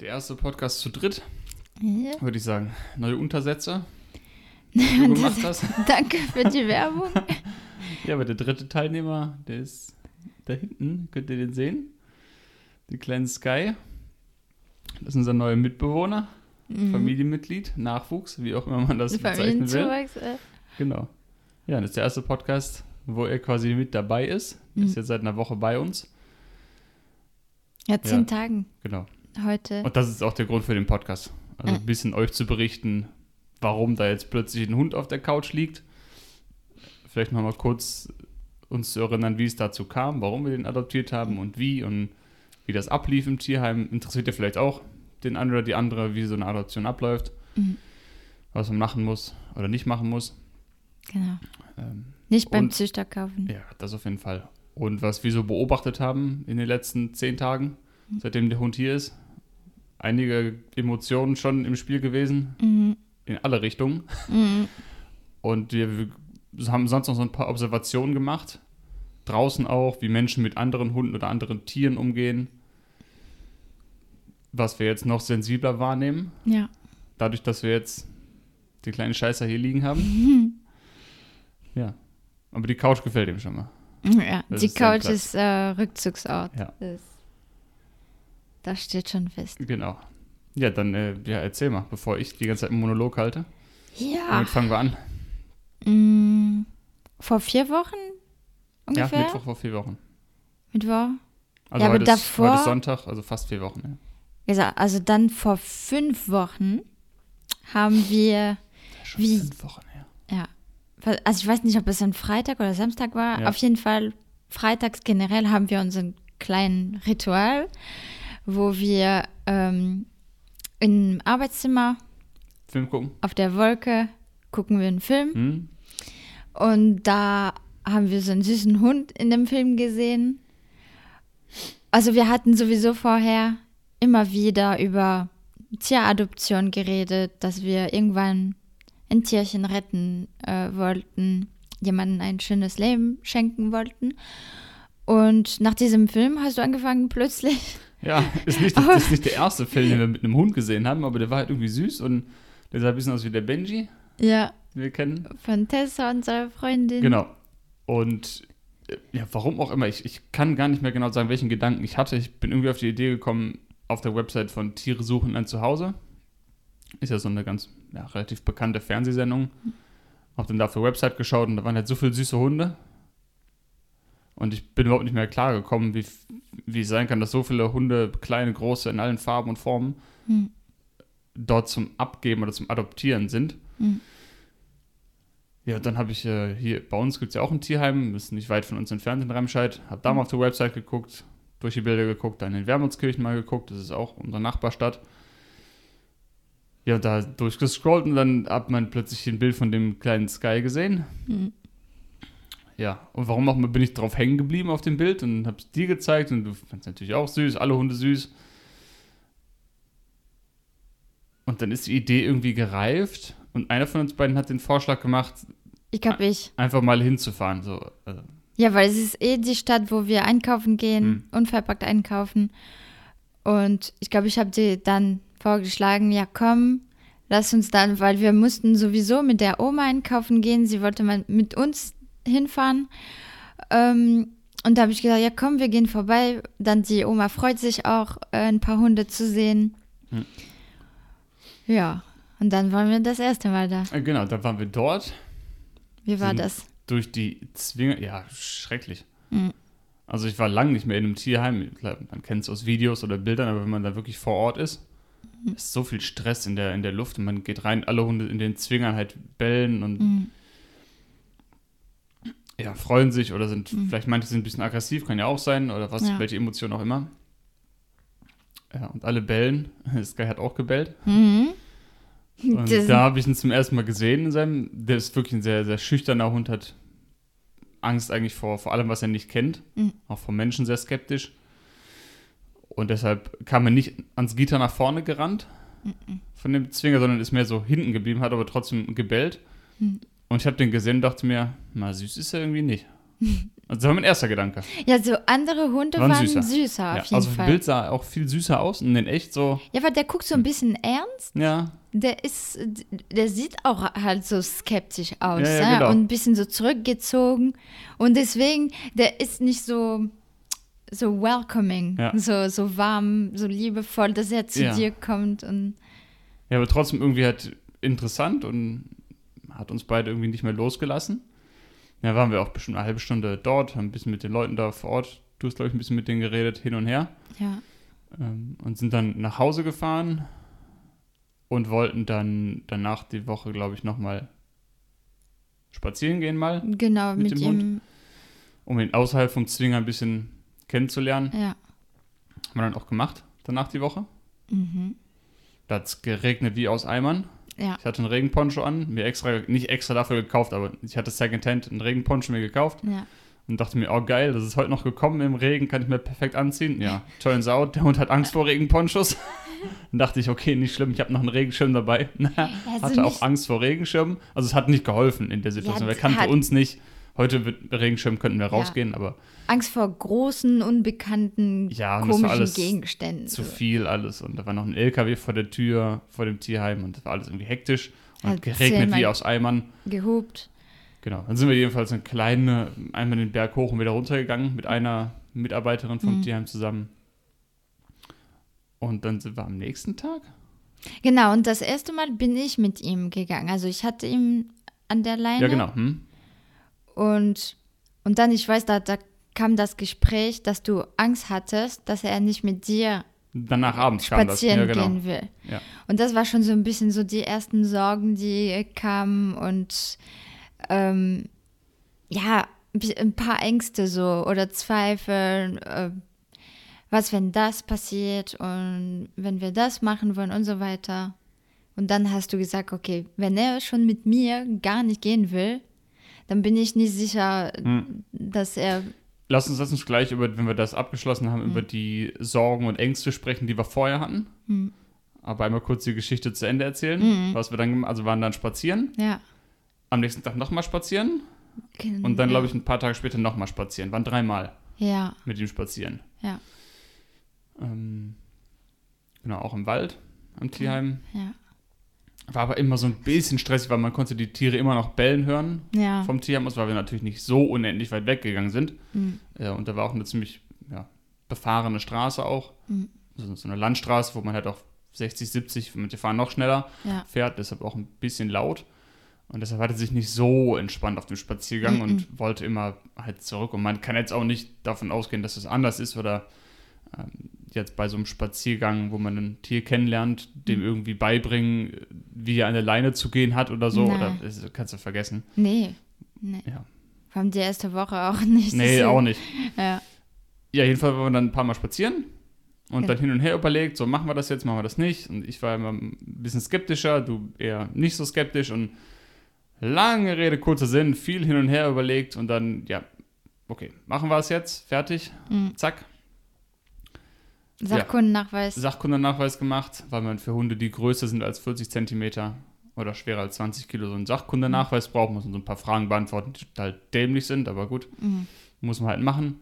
Der erste Podcast zu dritt, Ja. würde ich sagen. Neue Untersätze, die du gemacht hast. Danke für die Werbung. Ja, aber der dritte Teilnehmer, der ist da hinten, könnt ihr den sehen? Die kleinen Sky. Das ist unser neuer Mitbewohner, Mhm. Familienmitglied, Nachwuchs, wie auch immer man das bezeichnen will. Familienzuwachs. äh, Genau. Ja, das ist der erste Podcast, wo er quasi mit dabei ist. Er Ist Mhm. jetzt seit einer Woche bei uns. Ja, zehn Ja. Tagen Genau. Heute. Und das ist auch der Grund für den Podcast. Also ein bisschen euch zu berichten, warum da jetzt plötzlich ein Hund auf der Couch liegt. Vielleicht nochmal kurz uns zu erinnern, wie es dazu kam, warum wir den adoptiert haben und wie und wie das ablief im Tierheim. Interessiert ja vielleicht auch den einen oder die andere, wie so eine Adoption abläuft, Mhm. was man machen muss oder nicht machen muss. Genau. Ähm, Nicht beim Und- Züchter kaufen. ja, das auf jeden Fall. Und was wir so beobachtet haben in den letzten zehn Tagen, seitdem der Hund hier ist, einige Emotionen schon im Spiel gewesen, Mhm. in alle Richtungen. Mhm. Und wir wir haben sonst noch so ein paar Observationen gemacht. Draußen auch, wie Menschen mit anderen Hunden oder anderen Tieren umgehen. Was wir jetzt noch sensibler wahrnehmen, Ja. dadurch, dass wir jetzt die kleinen Scheißer hier liegen haben. Ja. Aber die Couch gefällt ihm schon mal. ja. Das Die ist Couch ist äh, Rückzugsort. Ja. Das, das steht schon fest. Genau. Ja, dann äh, ja, erzähl mal, bevor ich die ganze Zeit einen Monolog halte. Ja. Damit fangen wir an. Mm, vor vier Wochen Ja, ungefähr? Mittwoch vor vier Wochen. Mittwoch? Also Ja, aber heute, ist, davor- heute ist Sonntag, also fast vier Wochen. Ja. Also, also dann vor fünf Wochen haben wir, Schon Wie? fünf Wochen her. ja, also ich weiß nicht, ob es ein Freitag oder Samstag war. Ja. Auf jeden Fall, freitags generell haben wir unseren kleinen Ritual, wo wir ähm, im Arbeitszimmer Film gucken? auf der Wolke gucken wir einen Film. Hm? Und da haben wir so einen süßen Hund in dem Film gesehen. Also wir hatten sowieso vorher immer wieder über Tieradoption geredet, dass wir irgendwann ein Tierchen retten äh, wollten, jemandem ein schönes Leben schenken wollten. Und nach diesem Film hast du angefangen plötzlich. Ja, ist nicht, das ist nicht der erste Film, den wir mit einem Hund gesehen haben, aber der war halt irgendwie süß und der sah ein bisschen aus wie der Benji, Ja, den wir kennen. von Tessa, unserer Freundin. Genau. Und äh, ja, warum auch immer, ich, ich kann gar nicht mehr genau sagen, welchen Gedanken ich hatte. Ich bin irgendwie auf die Idee gekommen, auf der Website von Tiere suchen ein Zuhause. Ist ja so eine ganz ja, relativ bekannte Fernsehsendung. Hab dann da auf der Website geschaut und da waren halt so viele süße Hunde. Und ich bin überhaupt nicht mehr klar gekommen, wie, wie es sein kann, dass so viele Hunde, kleine, große, in allen Farben und Formen, Hm. dort zum Abgeben oder zum Adoptieren sind. Hm. Ja, dann habe ich äh, hier, bei uns gibt es ja auch ein Tierheim, ist nicht weit von uns entfernt in Remscheid. Habe da mal auf der Website geguckt, durch die Bilder geguckt, dann in Wermutskirchen mal geguckt, das ist auch unsere Nachbarstadt. Ja, da durchgescrollt und dann hat man plötzlich ein Bild von dem kleinen Sky gesehen. Hm. Ja, und warum auch immer bin ich drauf hängen geblieben auf dem Bild und habe es dir gezeigt und du fandest natürlich auch süß, alle Hunde süß. Und dann ist die Idee irgendwie gereift und einer von uns beiden hat den Vorschlag gemacht, Ich glaube ich. einfach mal hinzufahren. So, also, Ja, weil es ist eh die Stadt, wo wir einkaufen gehen, Hm. unverpackt einkaufen. Und ich glaube, ich habe dir dann vorgeschlagen, ja komm, lass uns dann, weil wir mussten sowieso mit der Oma einkaufen gehen. Sie wollte mal mit uns hinfahren. Ähm, und da habe ich gesagt, ja komm, wir gehen vorbei. Dann die Oma freut sich auch, äh, ein paar Hunde zu sehen. Hm. Ja, und dann waren wir das erste Mal da. äh, genau, da waren wir dort Wie war das? durch die Zwinge. Ja, schrecklich. Hm. Also ich war lange nicht mehr in einem Tierheim. Man kennt es aus Videos oder Bildern, aber wenn man da wirklich vor Ort ist, Hm. ist so viel Stress in der, in der Luft und man geht rein, alle Hunde in den Zwingern halt bellen und Mhm. Ja, freuen sich oder sind, Mhm. vielleicht manche sind ein bisschen aggressiv, kann ja auch sein, oder was, Ja. welche Emotion auch immer. Ja, und alle bellen. Sky hat auch gebellt. Mhm. Und Das- da habe ich ihn zum ersten Mal gesehen in seinem, der ist wirklich ein sehr, sehr schüchterner Hund, hat Angst eigentlich vor, vor allem, was er nicht kennt. Mhm. Auch vor Menschen sehr skeptisch. Und deshalb kam er nicht ans Gitter nach vorne gerannt Mhm. von dem Zwinger, sondern ist mehr so hinten geblieben, hat aber trotzdem gebellt. Mhm. Und ich habe den gesehen und dachte mir, na süß ist er irgendwie nicht. Also das war mein erster Gedanke. Ja, so andere Hunde Waren waren, süßer. süßer, Ja, auf jeden also das Fall. Bild sah auch viel süßer aus und in echt so, Ja, aber der guckt so ein bisschen ernst. ja, Der ist, der sieht auch halt so skeptisch aus. Ja, ja, ja, genau. Und ein bisschen so zurückgezogen. Und deswegen, der ist nicht so, so welcoming, so, so warm, so liebevoll, dass er zu dir kommt. Und ja, aber trotzdem irgendwie halt interessant und hat uns beide irgendwie nicht mehr losgelassen. Ja, waren wir auch bestimmt eine halbe Stunde dort, haben ein bisschen mit den Leuten da vor Ort, du hast glaube ich ein bisschen mit denen geredet, hin und her. ja, ähm, und sind dann nach Hause gefahren und wollten dann danach die Woche, glaube ich, nochmal spazieren gehen mal, genau, Mit mit, dem ihm. um ihn außerhalb vom Zwinger ein bisschen kennenzulernen. Ja. Haben wir dann auch gemacht, danach die Woche. Mhm. Da hat es geregnet wie aus Eimern. Ja. Ich hatte einen Regenponcho an, mir extra, nicht extra dafür gekauft, aber ich hatte Secondhand einen Regenponcho mir gekauft Ja. und dachte mir, oh geil, das ist heute noch gekommen im Regen, kann ich mir perfekt anziehen. Ja, turns out, der Hund hat Angst vor Regenponchos. Dann dachte ich, okay, nicht schlimm, ich habe noch einen Regenschirm dabei. Also hatte auch Angst vor Regenschirmen. Also es hat nicht geholfen in der Situation. Ja, er kannte uns nicht. Heute mit Regenschirm könnten wir rausgehen, aber Angst vor großen, unbekannten, Ja, komischen alles Gegenständen. zu viel alles. Und da war noch ein LKW vor der Tür, vor dem Tierheim und das war alles irgendwie hektisch. Und Halt geregnet wie aus Eimern. Gehupt. Genau. Dann sind wir jedenfalls eine kleine, einmal den Berg hoch und wieder runter gegangen mit einer Mitarbeiterin vom Mhm. Tierheim zusammen. Und dann sind wir am nächsten Tag. Genau, und das erste Mal bin ich mit ihm gegangen. Also ich hatte ihn an der Leine. Ja, genau. Hm? Und, und dann, ich weiß, da, da kam das Gespräch, dass du Angst hattest, dass er nicht mit dir Danach abends kam das. spazieren Ja, genau. gehen will. Ja. Und das war schon so ein bisschen so die ersten Sorgen, die kamen und ähm, ja, ein paar Ängste so oder Zweifel. Äh, was, wenn das passiert und wenn wir das machen wollen und so weiter. Und dann hast du gesagt, okay, wenn er schon mit mir gar nicht gehen will, dann bin ich nicht sicher, Hm. dass er Lass uns, lass uns gleich, über, wenn wir das abgeschlossen haben, über die Sorgen und Ängste sprechen, die wir vorher hatten. Hm. Aber einmal kurz die Geschichte zu Ende erzählen. Was wir dann gemacht Also waren dann spazieren. ja. Am nächsten Tag nochmal spazieren. Und dann, glaube ich, ein paar Tage später nochmal spazieren. Waren dreimal Ja, mit ihm spazieren. ja, Ähm, genau, auch im Wald, am Tierheim. ja, War aber immer so ein bisschen stressig, weil man konnte die Tiere immer noch bellen hören ja. vom Tierheim aus, weil wir natürlich nicht so unendlich weit weggegangen sind. Mhm. Und da war auch eine ziemlich ja, befahrene Straße auch. Mhm. So, so eine Landstraße, wo man halt auch 60, 70, manche fahren noch schneller, ja. fährt, deshalb auch ein bisschen laut. Und deshalb hat er sich nicht so entspannt auf dem Spaziergang Mhm. und wollte immer halt zurück. Und man kann jetzt auch nicht davon ausgehen, dass es anders ist oder ähm, jetzt bei so einem Spaziergang, wo man ein Tier kennenlernt, dem Mhm. irgendwie beibringen, wie er an der Leine zu gehen hat oder so. Nein. Oder kannst du vergessen. Nee, nee. Ja. Vor allem die erste Woche auch nicht. Nee, so. auch nicht. Ja, Ja, jedenfalls waren wir dann ein paar Mal spazieren und Ja. dann hin und her überlegt, so machen wir das jetzt, machen wir das nicht. Und ich war immer ein bisschen skeptischer, du eher nicht so skeptisch und lange Rede, kurzer Sinn, viel hin und her überlegt und dann, ja, okay, machen wir es jetzt, fertig, Mhm. zack, Sachkundennachweis. Sachkundennachweis gemacht, weil man für Hunde, die größer sind als 40 Zentimeter oder schwerer als 20 Kilo, so einen Sachkundennachweis braucht, muss man so ein paar Fragen beantworten, die total dämlich sind, aber gut, Mhm. muss man halt machen.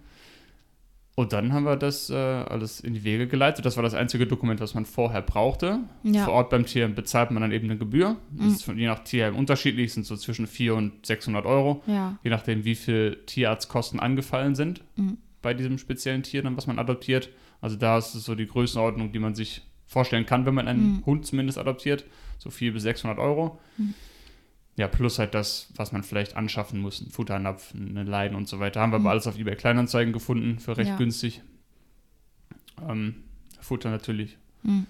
Und dann haben wir das äh, alles in die Wege geleitet. Das war das einzige Dokument, was man vorher brauchte. Ja. Vor Ort beim Tierheim bezahlt man dann eben eine Gebühr. Das Mhm. ist von, je nach Tierheim unterschiedlich, sind so zwischen 400 und 600 Euro. Ja, Je nachdem, wie viel Tierarztkosten angefallen sind Mhm. bei diesem speziellen Tier, dann, was man adoptiert. Also da ist es so die Größenordnung, die man sich vorstellen kann, wenn man einen Mhm. Hund zumindest adoptiert. So 400 bis 600 Euro. Mhm. Ja, plus halt das, was man vielleicht anschaffen muss, ein Futternapf, eine Leine und so weiter. Haben wir Mhm. aber alles auf eBay Kleinanzeigen gefunden für recht Ja. günstig. Ähm, Futter natürlich. Mhm.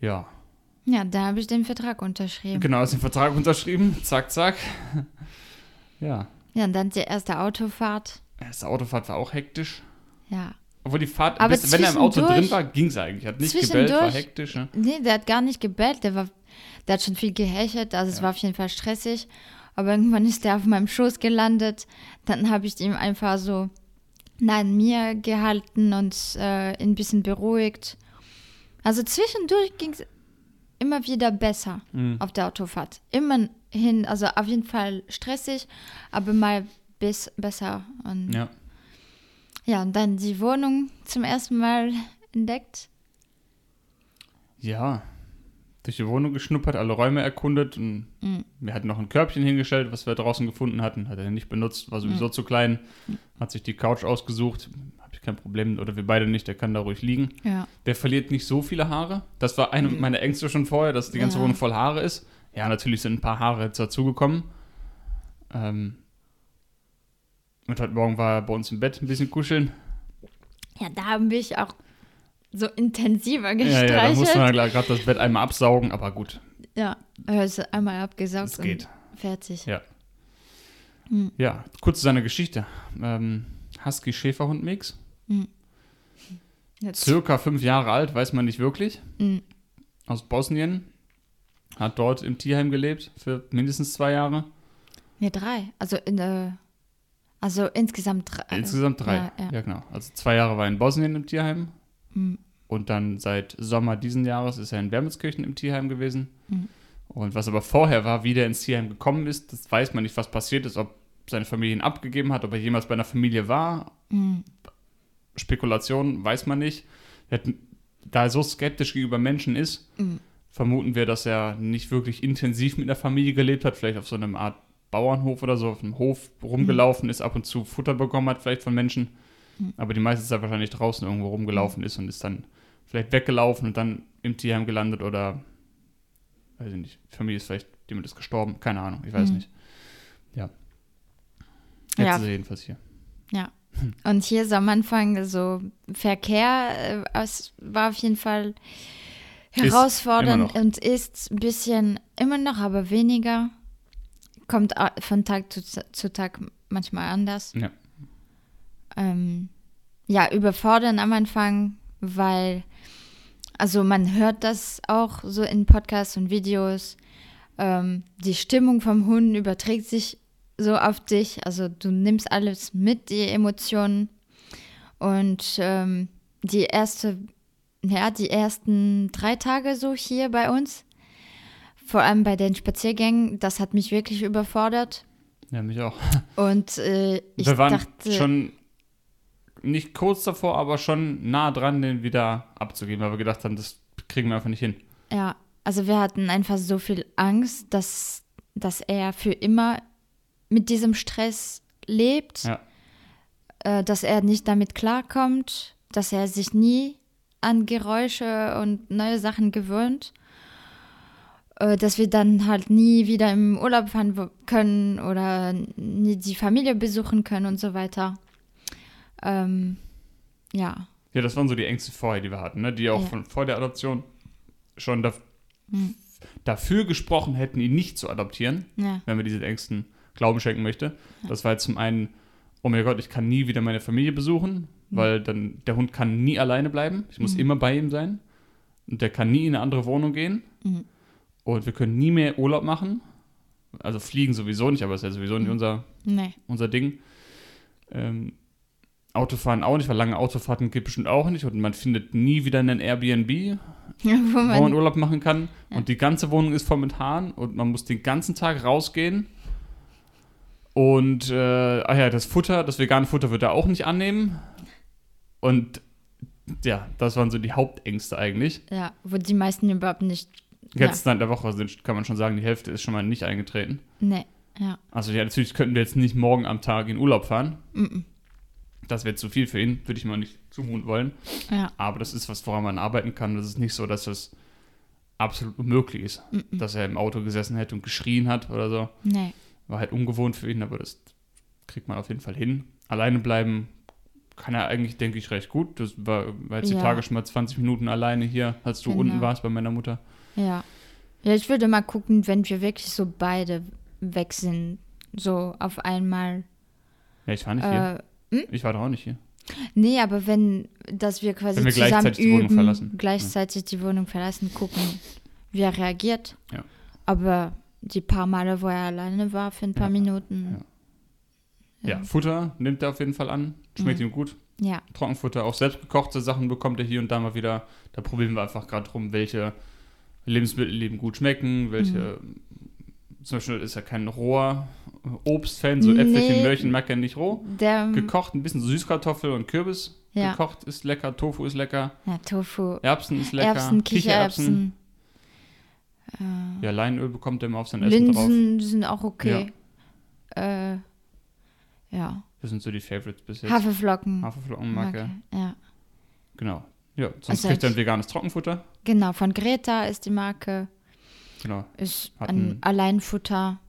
Ja, ja da habe ich den Vertrag unterschrieben. genau, ist den Vertrag unterschrieben. Zack, zack. Ja, Ja, und dann die erste Autofahrt. erste Autofahrt war auch hektisch. Ja. Obwohl die Fahrt, Aber bis, wenn er im Auto drin war, ging es eigentlich. Hat nicht gebellt, war hektisch. Ne? Nee, der hat gar nicht gebellt. Der, war, der hat schon viel gehechelt. Also es Ja. war auf jeden Fall stressig. Aber irgendwann ist der auf meinem Schoß gelandet. Dann habe ich ihn einfach so neben mir gehalten und äh, ihn ein bisschen beruhigt. Also zwischendurch ging es immer wieder besser Mhm. auf der Autofahrt. Immer hin, also auf jeden Fall stressig, aber mal bis besser. Und Ja. Ja, und dann die Wohnung zum ersten Mal entdeckt. Ja. Durch die Wohnung geschnuppert, alle Räume erkundet und Mhm. wir hatten noch ein Körbchen hingestellt, was wir draußen gefunden hatten. Hat er nicht benutzt, war sowieso zu klein. Hat sich die Couch ausgesucht. Habe ich kein Problem. Oder wir beide nicht, der kann da ruhig liegen. Ja. Der verliert nicht so viele Haare. Das war eine meiner Ängste schon vorher, dass die ganze Ja. Wohnung voll Haare ist. Ja, natürlich sind ein paar Haare jetzt dazugekommen. Ähm, und heute Morgen war er bei uns im Bett ein bisschen kuscheln. Ja, da haben wir ich auch so intensiver Ja, ja, da musste gestreichelt. man gerade das Bett einmal absaugen, aber gut, Ja, er ist einmal abgesaugt es geht. und fertig. Ja. Mhm. Ja, kurz zu seiner Geschichte. Ähm, Husky-Schäferhund-Mix. Jetzt, Circa fünf Jahre alt, weiß man nicht wirklich. Mhm. Aus Bosnien. Hat dort im Tierheim gelebt für mindestens zwei Jahre. nee, drei. Also in der, also insgesamt drei. Insgesamt drei. Ja, Ja, ja. genau. Also zwei Jahre war er in Bosnien im Tierheim. Mhm. Und dann seit Sommer diesen Jahres ist er in Wermelskirchen im Tierheim gewesen. Mhm. Und was aber vorher war, wie der ins Tierheim gekommen ist, das weiß man nicht, was passiert ist, ob seine Familie ihn abgegeben hat, ob er jemals bei einer Familie war. Mhm. Spekulation weiß man nicht. Da er so skeptisch gegenüber Menschen ist, Mhm. vermuten wir, dass er nicht wirklich intensiv mit einer Familie gelebt hat, vielleicht auf so einem Art Bauernhof oder so, auf einem Hof rumgelaufen ist, ab und zu Futter bekommen hat, vielleicht von Menschen. Mhm. Aber die meiste Zeit wahrscheinlich draußen irgendwo rumgelaufen ist und ist dann vielleicht weggelaufen und dann im Tierheim gelandet oder, weiß ich nicht, die Familie ist vielleicht, jemand ist gestorben, keine Ahnung, ich weiß Mhm. nicht. Ja. Jetzt Ja. ist er jedenfalls hier. Ja. Und hier ist am Anfang so Verkehr, äh, es war auf jeden Fall herausfordernd noch. und ist ein bisschen immer noch, aber weniger. Kommt von Tag zu, zu Tag manchmal anders. Ja. Ähm, ja, überfordern am Anfang, weil, also man hört das auch so in Podcasts und Videos. Ähm, die Stimmung vom Hund überträgt sich so auf dich. Also du nimmst alles mit, die Emotionen. Und ähm, die erste, ja, die ersten drei Tage so hier bei uns, vor allem bei den Spaziergängen, das hat mich wirklich überfordert. Ja, mich auch. Und äh, ich wir waren dachte, schon nicht kurz davor, aber schon nah dran, den wieder abzugeben, weil wir gedacht haben, das kriegen wir einfach nicht hin. ja, also wir hatten einfach so viel Angst, dass, dass er für immer mit diesem Stress lebt, Ja. äh, dass er nicht damit klarkommt, dass er sich nie an Geräusche und neue Sachen gewöhnt, dass wir dann halt nie wieder im Urlaub fahren können oder nie die Familie besuchen können und so weiter. Ähm, ja, Ja, das waren so die Ängste vorher, die wir hatten, ne? die auch Ja. von vor der Adoption schon da, Hm. dafür gesprochen hätten, ihn nicht zu adoptieren, ja, wenn wir diesen Ängsten Glauben schenken möchte. Das war jetzt zum einen, oh mein Gott, ich kann nie wieder meine Familie besuchen, weil dann der Hund kann nie alleine bleiben. Ich muss Mhm. immer bei ihm sein. Und der kann nie in eine andere Wohnung gehen. Mhm. Und wir können nie mehr Urlaub machen. Also fliegen sowieso nicht, aber ist ja sowieso nicht Mhm. unser, nee, unser Ding. Ähm, Autofahren auch nicht, weil lange Autofahrten geht bestimmt auch nicht. Und man findet nie wieder einen Airbnb, wo wo man man, Urlaub machen kann. Ja. Und die ganze Wohnung ist voll mit Haaren und man muss den ganzen Tag rausgehen. Und, äh, ach ja, das Futter, das vegane Futter wird er auch nicht annehmen. Und ja, das waren so die Hauptängste eigentlich. ja, wo die meisten überhaupt nicht, Jetzt in der Woche sind, kann man schon sagen, die Hälfte ist schon mal nicht eingetreten. nee, ja, Also ja, natürlich könnten wir jetzt nicht morgen am Tag in Urlaub fahren. mm, Das wäre zu viel für ihn, würde ich mal nicht zumuten wollen. ja, Aber das ist was, woran man arbeiten kann. Das ist nicht so, dass es absolut unmöglich ist, mm, dass er im Auto gesessen hätte und geschrien hat oder so. nee, War halt ungewohnt für ihn, aber das kriegt man auf jeden Fall hin. Alleine bleiben kann er eigentlich, denke ich, recht gut. Das war, war jetzt die Ja. Tage schon mal 20 Minuten alleine hier, als du Genau. unten warst bei meiner Mutter. Ja. Ja, ich würde mal gucken, wenn wir wirklich so beide weg sind, so auf einmal. Ja, ich war nicht hier. Äh, Ich war doch auch nicht hier. nee, aber wenn, dass wir quasi Wenn wir zusammen gleichzeitig die Wohnung üben, verlassen. gleichzeitig die Wohnung verlassen, gucken, wie er reagiert. Ja. Aber die paar Male, wo er alleine war, für ein paar Ja. Minuten. Ja, Futter nimmt er auf jeden Fall an. Schmeckt Mhm. ihm gut. Ja, Trockenfutter, auch selbstgekochte Sachen bekommt er hier und da mal wieder. Da probieren wir einfach gerade drum, welche Lebensmittel ihm gut schmecken, welche Mhm. zum Beispiel ist er kein roher Obstfan, so Äpfelchen, Nee. Möhrchen mag er nicht roh. Der, Gekocht, ein bisschen Süßkartoffel und Kürbis. Ja. Gekocht ist lecker, Tofu ist lecker, ja, Tofu, Erbsen ist lecker, Erbsen, Kichererbsen, Ja, Leinöl bekommt er immer auf sein Essen drauf. Linsen sind auch okay. Äh, ja, Das sind so die Favorites bis jetzt. Haferflocken. Haferflocken mag er. Ja, Genau. Ja, sonst Also kriegt er ein veganes Trockenfutter. genau. Von Greta ist die Marke. Genau. Ist ein ein- Alleinfutter.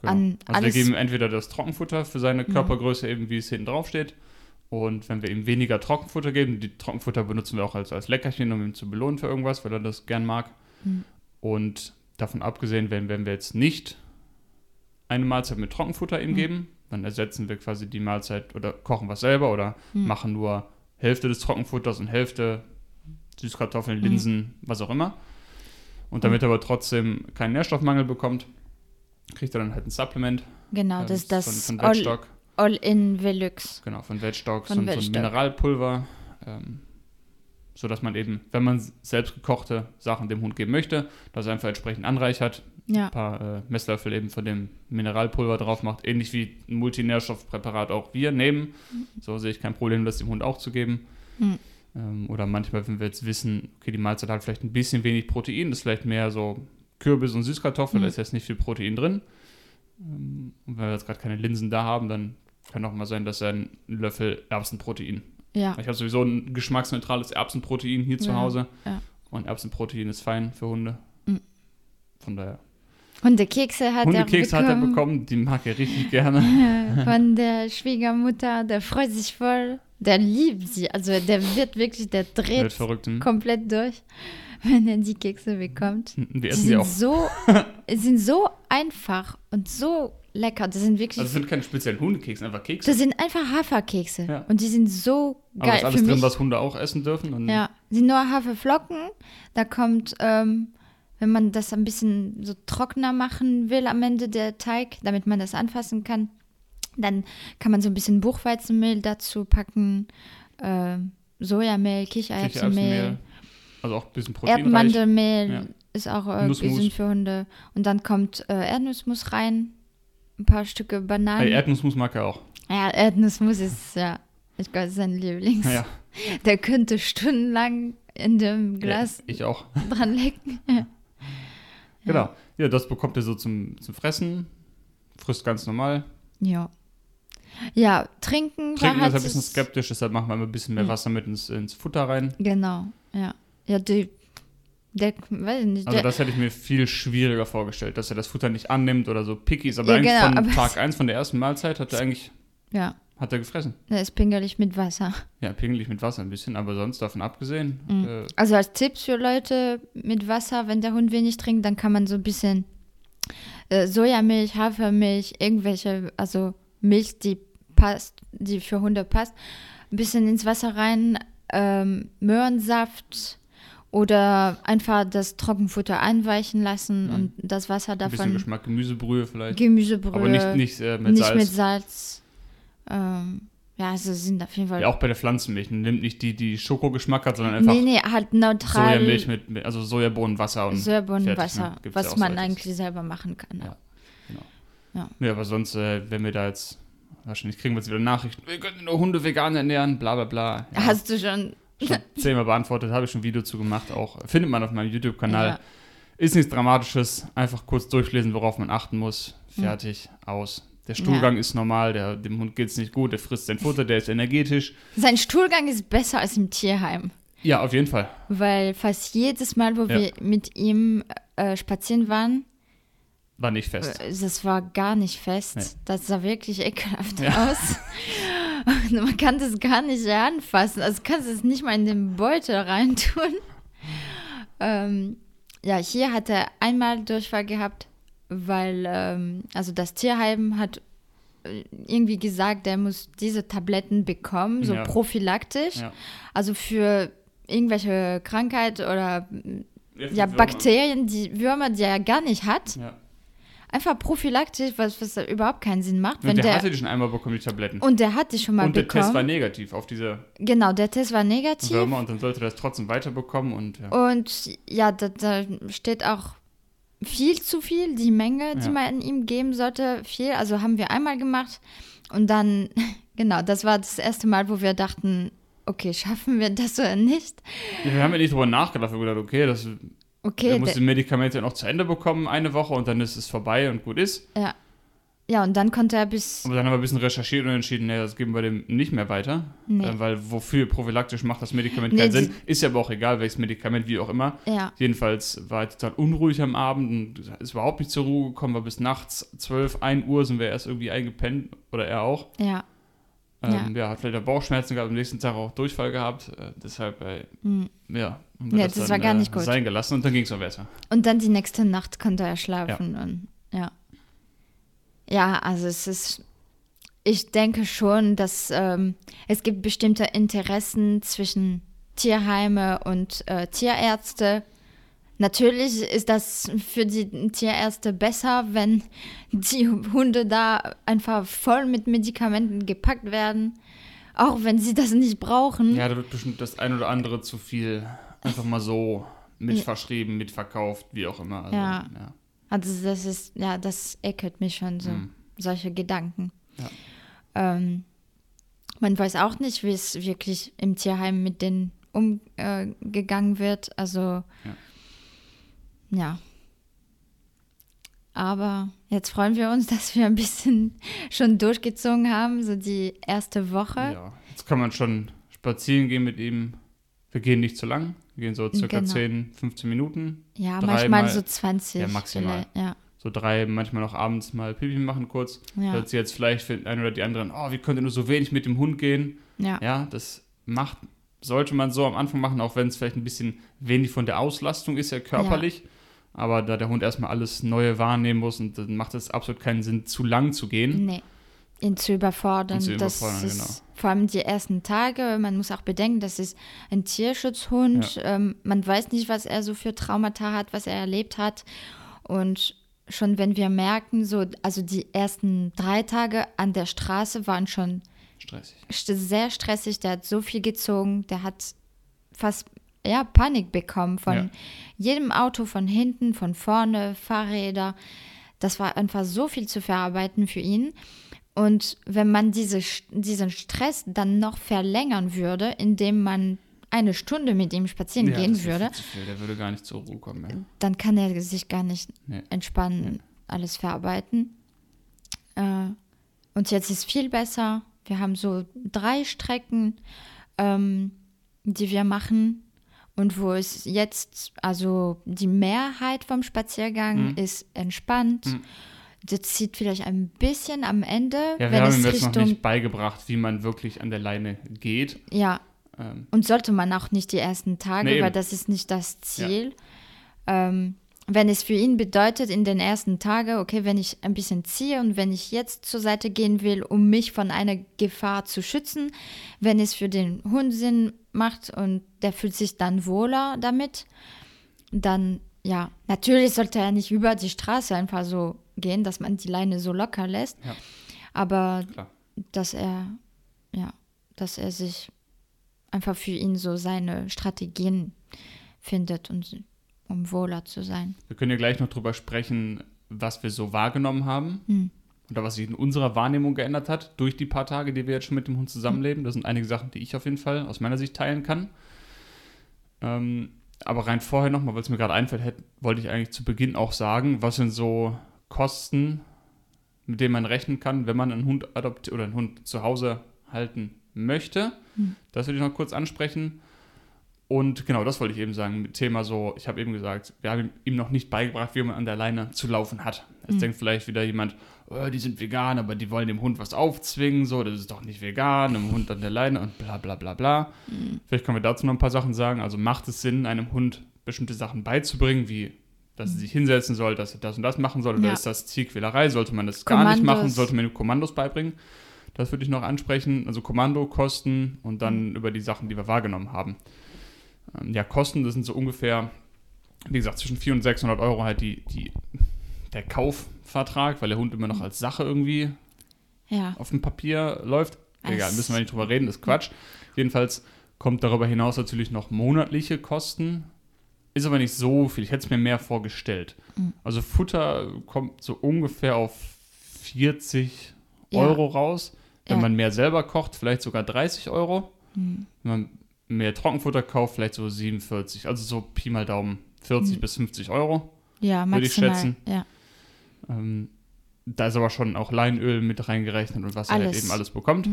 genau. An also alles- wir geben entweder das Trockenfutter für seine Mhm. Körpergröße, eben wie es hinten drauf steht. Und wenn wir ihm weniger Trockenfutter geben, die Trockenfutter benutzen wir auch als, als Leckerchen, um ihn zu belohnen für irgendwas, weil er das gern mag. Mhm. Und davon abgesehen, wenn, wenn wir jetzt nicht eine Mahlzeit mit Trockenfutter ihm Mhm. geben, dann ersetzen wir quasi die Mahlzeit oder kochen was selber oder Mhm. machen nur Hälfte des Trockenfutters und Hälfte Süßkartoffeln, Mhm. Linsen, was auch immer. Und damit er aber trotzdem keinen Nährstoffmangel bekommt, kriegt er dann halt ein Supplement. Genau, ähm, das ist das von, von All- Vegstock, All-in Velux. genau, von Vegstock, Von so, ein- so ein. Mineralpulver, ähm, sodass man eben, wenn man selbst gekochte Sachen dem Hund geben möchte, das einfach entsprechend anreichert, Ja, ein paar äh, Messlöffel eben von dem Mineralpulver drauf macht, ähnlich wie ein Multinährstoffpräparat auch wir nehmen. So sehe ich kein Problem, das dem Hund auch zu geben. Mhm. Ähm, oder manchmal, wenn wir jetzt wissen, okay, die Mahlzeit hat vielleicht ein bisschen wenig Protein, das ist vielleicht mehr so Kürbis und Süßkartoffel, Mhm. da ist jetzt nicht viel Protein drin. Ähm, und wenn wir jetzt gerade keine Linsen da haben, dann kann auch mal sein, dass einen Löffel Erbsenprotein. ja, Ich habe sowieso ein geschmacksneutrales Erbsenprotein hier zu Ja, Hause. ja. Und Erbsenprotein ist fein für Hunde. Mhm. Von daher. Hundekekse hat Hundekeks er hat er bekommen. bekommen, die mag er richtig gerne. Von der Schwiegermutter, der freut sich voll. Der liebt sie. Also der wird wirklich, der dreht verrückt. hm? komplett durch, wenn er die Kekse bekommt. Wir Die essen die sind auch. so, sind so einfach und so lecker. Das sind wirklich, Also es sind keine speziellen Hundekekse, einfach Kekse. das sind einfach Haferkekse. Ja. Und die sind so Aber geil ist alles drin, was Hunde auch essen dürfen. Ja, sind nur Haferflocken. Da kommt, ähm, wenn man das ein bisschen so trockener machen will am Ende der Teig, damit man das anfassen kann, dann kann man so ein bisschen Buchweizenmehl dazu packen, ähm, Sojamehl, Kichererbsenmehl. Also auch ein bisschen proteinreich. Erdmandelmehl Ja. ist auch äh, gesund für Hunde. Und dann kommt äh, Erdnussmus rein, ein paar Stücke Bananen. Hey, Erdnussmus mag er auch. ja, Erdnussmus ist, ja, ich glaube, sein Lieblings. Ja, Der könnte stundenlang in dem Glas Ja, ich auch. dran lecken. Genau. Ja, das bekommt er so zum, zum Fressen. Frisst ganz normal. Ja. Ja, trinken, Trinken da ist ein bisschen skeptisch, deshalb machen wir immer ein bisschen mehr Ja. Wasser mit ins, ins Futter rein. Genau, ja. Ja, die, der, weiß ich nicht, Also der, das hätte ich mir viel schwieriger vorgestellt, dass er das Futter nicht annimmt oder so picky ist. Aber Ja, eigentlich genau, von aber- Tag 1, von der ersten Mahlzeit, hat er eigentlich ja, hat er gefressen. der ist pingelig mit Wasser. Ja, pingelig mit Wasser ein bisschen, aber sonst davon abgesehen. Mhm. Äh, Also als Tipps für Leute mit Wasser, wenn der Hund wenig trinkt, dann kann man so ein bisschen äh, Sojamilch, Hafermilch, irgendwelche, also Milch, die passt, die für Hunde passt, ein bisschen ins Wasser rein, ähm, Möhrensaft oder einfach das Trockenfutter einweichen lassen Mhm. und das Wasser ein bisschen davon Geschmack, Gemüsebrühe vielleicht. Gemüsebrühe, aber nicht, nicht äh, mit nicht Salz. mit Salz. Ähm, ja, also sind auf jeden Fall. Ja, auch bei der Pflanzenmilch. Nimmt nicht die, die Schokogeschmack hat, sondern einfach nee, nee, halt neutral. Sojamilch mit, also Sojabohnenwasser und Sojabohnenwasser, ne? Ja was auch man eigentlich selber machen kann. Ja. Ja. Ja, aber sonst, äh, wenn wir da jetzt, wahrscheinlich kriegen wir jetzt wieder Nachrichten, wir können nur Hunde vegan ernähren, bla bla bla. Ja, Hast du schon. schon zehnmal beantwortet, habe ich schon ein Video zu gemacht, auch findet man auf meinem YouTube-Kanal. Ja. Ist nichts Dramatisches, einfach kurz durchlesen, worauf man achten muss. Fertig, aus. Der Stuhlgang ist normal, der, dem Hund geht es nicht gut, der frisst sein Futter, der ist energetisch. Sein Stuhlgang ist besser als im Tierheim. Ja, auf jeden Fall. Weil fast jedes Mal, wo Ja. wir mit ihm äh, spazieren waren, War nicht fest. äh, das war gar nicht fest. Nee. Das sah wirklich ekelhaft Ja. aus. Und man kann das gar nicht anfassen. Also kannst du es nicht mal in den Beutel reintun. Ähm, ja, hier hat er einmal Durchfall gehabt, weil ähm, also das Tierheim hat äh, irgendwie gesagt, er muss diese Tabletten bekommen, so Ja. prophylaktisch. Ja. Also für irgendwelche Krankheit oder ja, Würmer. Bakterien, die Würmer, die er gar nicht hat. Ja. Einfach prophylaktisch, was, was überhaupt keinen Sinn macht. Und Wenn der, der, hatte die schon einmal bekommen, die Tabletten. und der hat die schon mal Und der bekommen. Test war negativ auf diese genau, der Test war negativ. Würmer und dann sollte er das trotzdem weiterbekommen und ja. Und ja, da, da steht auch viel zu viel, die Menge, die Ja. man ihm geben sollte, viel. Also haben wir einmal gemacht und dann, genau, das war das erste Mal, wo wir dachten, okay, schaffen wir das oder nicht? Wir haben ja nicht drüber nachgedacht. Wir haben gedacht, okay, das, Okay, er muss die Medikamente noch zu Ende bekommen, eine Woche, und dann ist es vorbei und gut ist. ja. Ja, und dann konnte er bis, Aber dann haben wir ein bisschen recherchiert und entschieden, nee, das geben wir dem nicht mehr weiter. Nee. Äh, weil wofür prophylaktisch macht das Medikament Nee, keinen Sinn. Ist ja aber auch egal, welches Medikament, wie auch immer. ja, Jedenfalls war er total unruhig am Abend und ist überhaupt nicht zur Ruhe gekommen, war bis nachts 12, 1 Uhr sind wir erst irgendwie eingepennt oder er auch. ja, Ähm, ja. hat vielleicht auch Bauchschmerzen gehabt, am nächsten Tag auch Durchfall gehabt. Äh, deshalb, äh, hm. ja, Ja, das dann, war gar nicht äh, gut. sein gelassen und dann ging es auch besser. Und dann die nächste Nacht konnte er schlafen und ja. Ja, also es ist, ich denke schon, dass ähm, es gibt bestimmte Interessen zwischen Tierheime und äh, Tierärzte. Natürlich ist das für die Tierärzte besser, wenn die Hunde da einfach voll mit Medikamenten gepackt werden, auch wenn sie das nicht brauchen. Ja, da wird bestimmt das ein oder andere zu viel einfach mal so mit verschrieben, mitverkauft, wie auch immer. Also, Ja. ja. Also das ist, ja, das ekelt mich schon so, Mhm. solche Gedanken. Ja. Ähm, man weiß auch nicht, wie es wirklich im Tierheim mit denen umgegangen äh, wird. Also ja. Aber jetzt freuen wir uns, dass wir ein bisschen schon durchgezogen haben, so die erste Woche. Ja, jetzt kann man schon spazieren gehen mit ihm. Wir gehen nicht zu lang. Wir gehen so circa Genau. 10, 15 Minuten. Ja, manchmal so 20. Ja, maximal. Ja, So drei, manchmal noch abends mal Pipi machen kurz. ja, Dass sie jetzt vielleicht für den einen oder die anderen, oh, wie könnt ihr nur so wenig mit dem Hund gehen? ja, Ja, das macht, sollte man so am Anfang machen, auch wenn es vielleicht ein bisschen wenig von der Auslastung ist, ja körperlich. Aber da der Hund erstmal alles Neue wahrnehmen muss und dann macht es absolut keinen Sinn, zu lang zu gehen. Nee, ihn zu überfordern. Ihn zu das überfordern, ist genau. vor allem die ersten Tage. Man muss auch bedenken, das ist ein Tierschutzhund. Ähm, man weiß nicht, was er so für Traumata hat, was er erlebt hat. Und schon wenn wir merken, so, also die ersten drei Tage an der Straße waren schon Stressig. st- sehr stressig. Der hat so viel gezogen, der hat fast ja, Panik bekommen von Ja. jedem Auto, von hinten, von vorne, Fahrräder. Das war einfach so viel zu verarbeiten für ihn. Und wenn man diese, diesen Stress dann noch verlängern würde, indem man eine Stunde mit ihm spazieren Ja, gehen würde. Der würde gar nicht zur Ruhe kommen. Ja. dann kann er sich gar nicht Nee. entspannen, alles verarbeiten. Äh, und jetzt ist viel besser. Wir haben so drei Strecken, ähm, die wir machen. Und wo es jetzt, also die Mehrheit vom Spaziergang Mhm. ist entspannt. Mhm. Das zieht vielleicht ein bisschen am Ende, Ja, wir wenn haben es ihm jetzt noch Richtung. nicht beigebracht, wie man wirklich an der Leine geht. Ja, Ähm, Und sollte man auch nicht die ersten Tage, Nee, weil das ist nicht das Ziel. Ähm, wenn es für ihn bedeutet, in den ersten Tagen, okay, wenn ich ein bisschen ziehe und wenn ich jetzt zur Seite gehen will, um mich von einer Gefahr zu schützen, wenn es für den Hund Sinn macht und der fühlt sich dann wohler damit, dann ja, natürlich sollte er nicht über die Straße einfach so gehen, dass man die Leine so locker lässt, Ja. aber klar. dass er, ja, dass er sich einfach für ihn so seine Strategien findet, und, um wohler zu sein. Wir können ja gleich noch drüber sprechen, was wir so wahrgenommen haben. Hm. Oder was sich in unserer Wahrnehmung geändert hat durch die paar Tage, die wir jetzt schon mit dem Hund zusammenleben. Das sind einige Sachen, die ich auf jeden Fall aus meiner Sicht teilen kann. Ähm, aber rein vorher nochmal, weil es mir gerade einfällt, hätte, wollte ich eigentlich zu Beginn auch sagen, was sind so Kosten, mit denen man rechnen kann, wenn man einen Hund adoptiert oder einen Hund zu Hause halten möchte. Das würde ich noch kurz ansprechen. Und genau, das wollte ich eben sagen, mit Thema so, ich habe eben gesagt, wir haben ihm noch nicht beigebracht, wie man an der Leine zu laufen hat. Jetzt denkt vielleicht wieder jemand, oh, die sind vegan, aber die wollen dem Hund was aufzwingen, so, das ist doch nicht vegan, einem Hund an der Leine und bla bla bla bla. Vielleicht können wir dazu noch ein paar Sachen sagen. Also macht es Sinn, einem Hund bestimmte Sachen beizubringen, wie dass er sich hinsetzen soll, dass er das und das machen soll, oder Ja. ist das Tierquälerei? Sollte man das gar nicht machen? Kommandos. Sollte man Kommandos beibringen? Das würde ich noch ansprechen. Also Kommandokosten und dann über die Sachen, die wir wahrgenommen haben. Ähm, ja, Kosten, das sind so ungefähr, wie gesagt, zwischen 400 und 600 Euro halt die, die, der Kaufvertrag, weil der Hund immer noch als Sache irgendwie Ja, auf dem Papier läuft. Egal, müssen wir nicht drüber reden, das ist Quatsch. Jedenfalls kommt darüber hinaus natürlich noch monatliche Kosten ist aber nicht so viel. Ich hätte es mir mehr vorgestellt. Mhm. Also Futter kommt so ungefähr auf 40 Ja. Euro raus. Wenn Ja. man mehr selber kocht, vielleicht sogar 30 Euro. Mhm. Wenn man mehr Trockenfutter kauft, vielleicht so 47. Also so Pi mal Daumen 40 Mhm. bis 50 Euro. Ja, Würde ich maximal. schätzen. Ja. Ähm, da ist aber schon auch Leinöl mit reingerechnet und was er halt Alles. eben alles bekommt.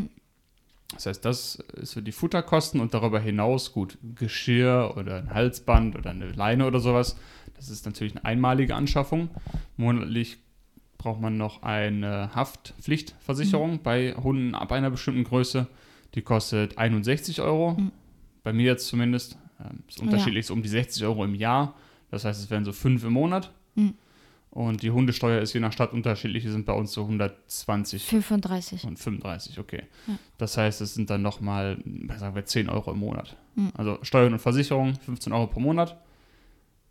Mhm. Das heißt, das ist für die Futterkosten und darüber hinaus, gut, Geschirr oder ein Halsband oder eine Leine oder sowas. Das ist natürlich eine einmalige Anschaffung. Monatlich braucht man noch eine Haftpflichtversicherung bei Hunden ab einer bestimmten Größe. Die kostet 61 Euro. Mhm. Bei mir jetzt zumindest. Ähm, ist Ja. unterschiedlich, so um die 60 Euro im Jahr. Das heißt, es wären so fünf im Monat. Mhm. Und die Hundesteuer ist je nach Stadt unterschiedlich. Die sind bei uns so 120 35. und 35, okay. Ja. Das heißt, es sind dann nochmal, sagen wir, 10 Euro im Monat. Mhm. Also Steuern und Versicherung 15 Euro pro Monat.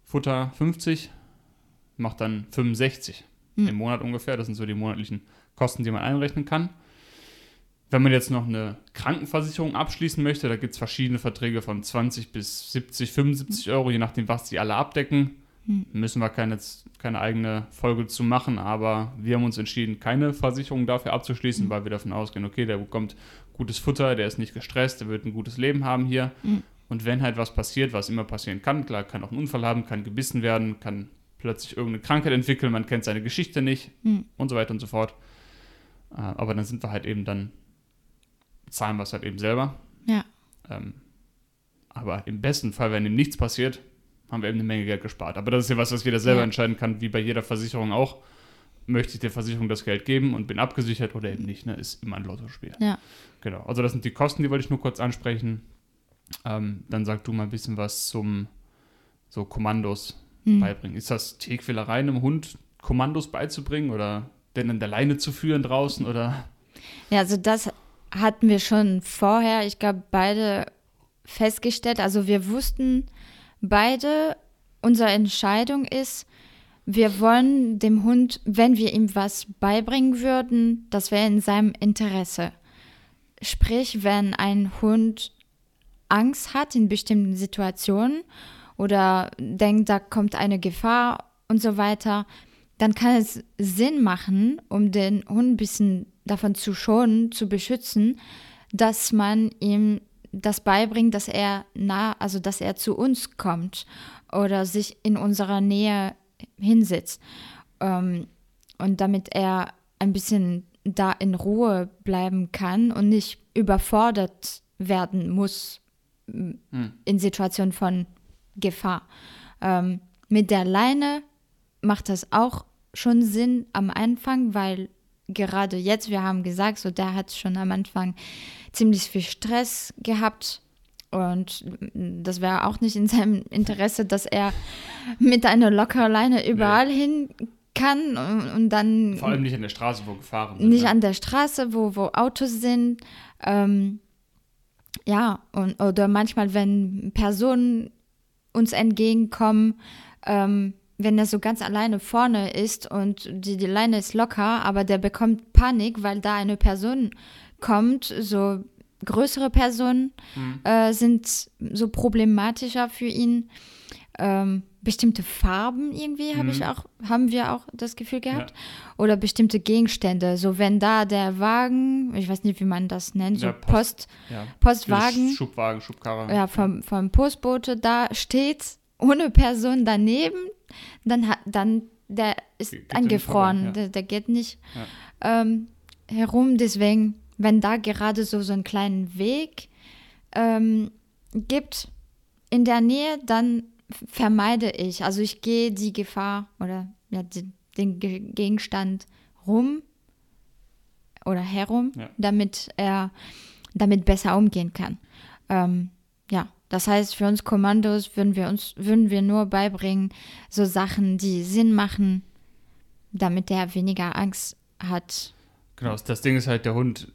Futter 50, macht dann 65 Mhm. im Monat ungefähr. Das sind so die monatlichen Kosten, die man einrechnen kann. Wenn man jetzt noch eine Krankenversicherung abschließen möchte, da gibt es verschiedene Verträge von 20 bis 70, 75 Euro, je nachdem, was die alle abdecken. Hm. Müssen wir keine, keine eigene Folge zu machen, aber wir haben uns entschieden, keine Versicherung dafür abzuschließen, weil wir davon ausgehen, okay, der bekommt gutes Futter, der ist nicht gestresst, der wird ein gutes Leben haben hier. Mhm. Und wenn halt was passiert, was immer passieren kann, klar, kann auch ein Unfall haben, kann gebissen werden, kann plötzlich irgendeine Krankheit entwickeln, man kennt seine Geschichte nicht Mhm. und so weiter und so fort. Äh, aber dann sind wir halt eben dann, zahlen wir es halt eben selber. Ja. Ähm, aber im besten Fall, wenn ihm nichts passiert, haben wir eben eine Menge Geld gespart. Aber das ist ja was, was jeder selber Ja. entscheiden kann, wie bei jeder Versicherung auch. Möchte ich der Versicherung das Geld geben und bin abgesichert oder eben nicht, ne? Ist immer ein Lottospiel. Ja. Genau. Also das sind die Kosten, die wollte ich nur kurz ansprechen. Ähm, dann sag du mal ein bisschen was zum so Kommandos Hm. beibringen. Ist das Tierquälerei, einem Hund Kommandos beizubringen oder denn an der Leine zu führen draußen oder? Ja, also das hatten wir schon vorher, ich glaube, beide festgestellt. Also wir wussten beide, unsere Entscheidung ist, wir wollen dem Hund, wenn wir ihm was beibringen würden, das wäre in seinem Interesse. Sprich, wenn ein Hund Angst hat in bestimmten Situationen oder denkt, da kommt eine Gefahr und so weiter, dann kann es Sinn machen, um den Hund ein bisschen davon zu schonen, zu beschützen, dass man ihm das beibringt, dass er nah, also dass er zu uns kommt oder sich in unserer Nähe hinsetzt. Ähm, und damit er ein bisschen da in Ruhe bleiben kann und nicht überfordert werden muss Hm. in Situationen von Gefahr. Ähm, mit der Leine macht das auch schon Sinn am Anfang, weil gerade jetzt, wir haben gesagt, so der hat schon am Anfang ziemlich viel Stress gehabt und das wäre auch nicht in seinem Interesse, dass er mit einer lockeren Leine überall hin kann und, und dann Vor allem nicht an der Straße, wo gefahren wird. nicht ne? an der Straße, wo, wo Autos sind. Ähm, ja, und, oder manchmal, wenn Personen uns entgegenkommen, ähm, wenn er so ganz alleine vorne ist und die, die Leine ist locker, aber der bekommt Panik, weil da eine Person kommt, so größere Personen Mhm. äh, sind so problematischer für ihn. Ähm, bestimmte Farben irgendwie habe ich Mhm. auch, haben wir auch das Gefühl gehabt. Oder bestimmte Gegenstände. So wenn da der Wagen, ich weiß nicht, wie man das nennt, so Ja, Post, Post. Ja. Postwagen, Schubwagen, Schubkarre. ja, vom, vom Postbote da steht, ohne Person daneben, dann hat dann der ist Ge- geht nicht eingefroren, vorbei, ja. der, der geht nicht ähm, herum. Deswegen, wenn da gerade so so einen kleinen Weg ähm, gibt in der Nähe, dann vermeide ich. Also ich gehe die Gefahr oder ja, die, den Ge Gegenstand rum oder herum, Ja. damit er damit besser umgehen kann. Ähm, ja, das heißt, für uns Kommandos würden wir uns würden wir nur beibringen, so Sachen, die Sinn machen, damit der weniger Angst hat. Genau, das Ding ist halt, der Hund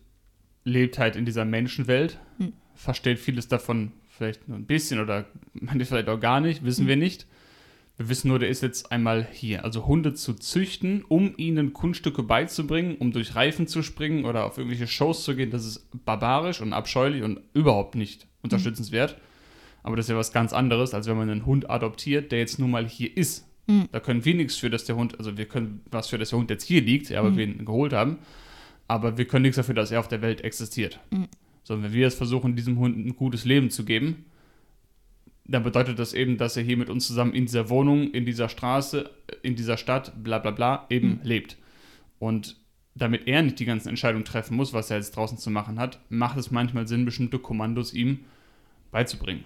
lebt halt in dieser Menschenwelt, Hm. versteht vieles davon vielleicht nur ein bisschen oder manche vielleicht auch gar nicht, wissen Hm. wir nicht. Wir wissen nur, der ist jetzt einmal hier. Also Hunde zu züchten, um ihnen Kunststücke beizubringen, um durch Reifen zu springen oder auf irgendwelche Shows zu gehen, das ist barbarisch und abscheulich und überhaupt nicht unterstützenswert. Aber das ist ja was ganz anderes, als wenn man einen Hund adoptiert, der jetzt nun mal hier ist. Mhm. Da können wir nichts für, dass der Hund, also wir können was für, dass der Hund jetzt hier liegt, ja, weil Mhm. wir ihn geholt haben. Aber wir können nichts dafür, dass er auf der Welt existiert. Mhm. So, wenn wir jetzt versuchen, diesem Hund ein gutes Leben zu geben, dann bedeutet das eben, dass er hier mit uns zusammen in dieser Wohnung, in dieser Straße, in dieser Stadt, bla bla bla, eben Mhm. lebt. Und damit er nicht die ganzen Entscheidungen treffen muss, was er jetzt draußen zu machen hat, macht es manchmal Sinn, bestimmte Kommandos ihm beizubringen.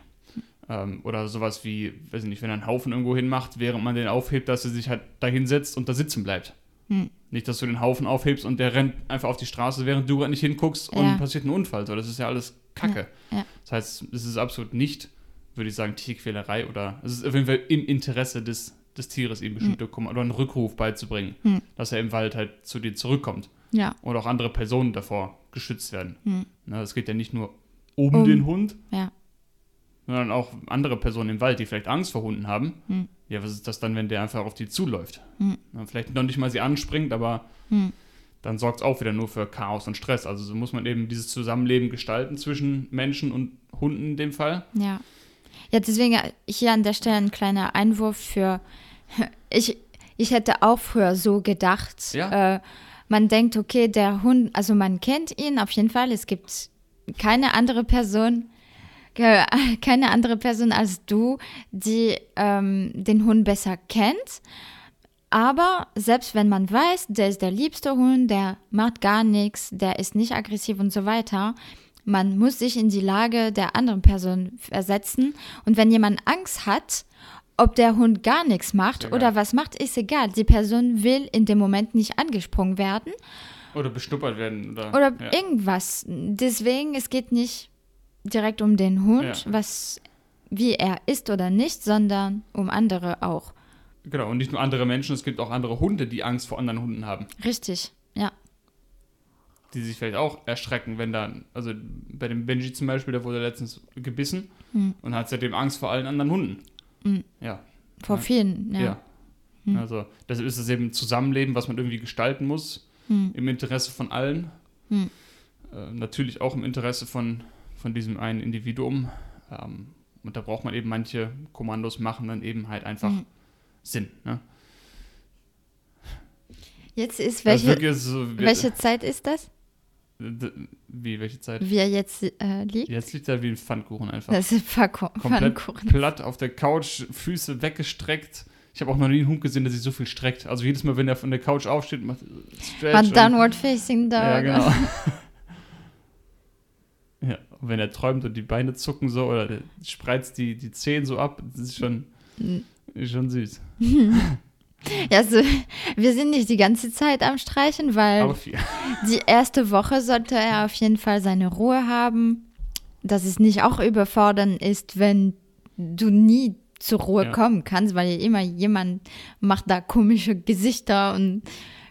Ähm, oder sowas wie, weiß ich nicht, wenn er einen Haufen irgendwo hinmacht, während man den aufhebt, dass er sich halt da hinsetzt und da sitzen bleibt. Hm. Nicht, dass du den Haufen aufhebst und der rennt einfach auf die Straße, während du gerade nicht hinguckst und Ja. passiert ein Unfall. So, das ist ja alles Kacke. Ja, ja. Das heißt, es ist absolut nicht, würde ich sagen, Tierquälerei oder es ist auf jeden Fall im Interesse des, des Tieres, ihm bestimmte Kommando oder einen Rückruf beizubringen, Hm. dass er im Wald halt zu dir zurückkommt Ja, und auch andere Personen davor geschützt werden. Hm. Na, es geht ja nicht nur um, Um. den Hund, ja. Sondern auch andere Personen im Wald, die vielleicht Angst vor Hunden haben. Hm. Ja, was ist das dann, wenn der einfach auf die zuläuft? Hm. Vielleicht noch nicht mal sie anspringt, aber Hm. dann sorgt es auch wieder nur für Chaos und Stress. Also so muss man eben dieses Zusammenleben gestalten zwischen Menschen und Hunden in dem Fall. Ja. Ja, deswegen hier an der Stelle ein kleiner Einwurf für. Ich, ich hätte auch früher so gedacht. Ja. Äh, man denkt, okay, der Hund, also man kennt ihn auf jeden Fall. Es gibt keine andere Person, äh, keine andere Person als du, die ähm, den Hund besser kennt. Aber selbst wenn man weiß, der ist der liebste Hund, der macht gar nichts, der ist nicht aggressiv und so weiter, man muss sich in die Lage der anderen Person versetzen. Und wenn jemand Angst hat, ob der Hund gar nichts macht Ja, oder was macht, ist egal. Die Person will in dem Moment nicht angesprungen werden Oder beschnuppert werden. Oder, oder ja. irgendwas. Deswegen, es geht nicht direkt um den Hund, Ja. was, wie er ist oder nicht, sondern um andere auch. Genau, und nicht nur andere Menschen, es gibt auch andere Hunde, die Angst vor anderen Hunden haben. Richtig, ja. Die sich vielleicht auch erschrecken, wenn dann, also bei dem Benji zum Beispiel, der wurde letztens gebissen Hm. und hat seitdem Angst vor allen anderen Hunden. Hm. Ja, Vor Ja. vielen, ja. ja. Hm. Also, das ist es eben ein Zusammenleben, was man irgendwie gestalten muss, Hm. im Interesse von allen. Hm. Äh, natürlich auch im Interesse von, von diesem einen Individuum. Ähm, und da braucht man eben manche Kommandos machen dann eben halt einfach Hm. Sinn. Ne? Jetzt ist Das welche, wirklich so, wir- welche Zeit ist das, Wie, welche Zeit? wie er jetzt äh, liegt? Jetzt liegt er wie ein Pfannkuchen einfach. Das ist Pfannku- Komplett Pfannkuchen. platt auf der Couch, Füße weggestreckt. Ich habe auch noch nie einen Hund gesehen, der sich so viel streckt. Also jedes Mal, wenn er von der Couch aufsteht, macht Stretch. Hat und- Downward Facing Dog. Ja, genau. und wenn er träumt und die Beine zucken so oder der spreizt die, die Zehen so ab, das ist schon, Mhm. schon süß. Ja, also, wir sind nicht die ganze Zeit am Streichen, weil die erste Woche sollte er auf jeden Fall seine Ruhe haben, dass es nicht auch überfordernd ist, wenn du nie zur Ruhe Ja. kommen kannst, weil immer jemand macht da komische Gesichter und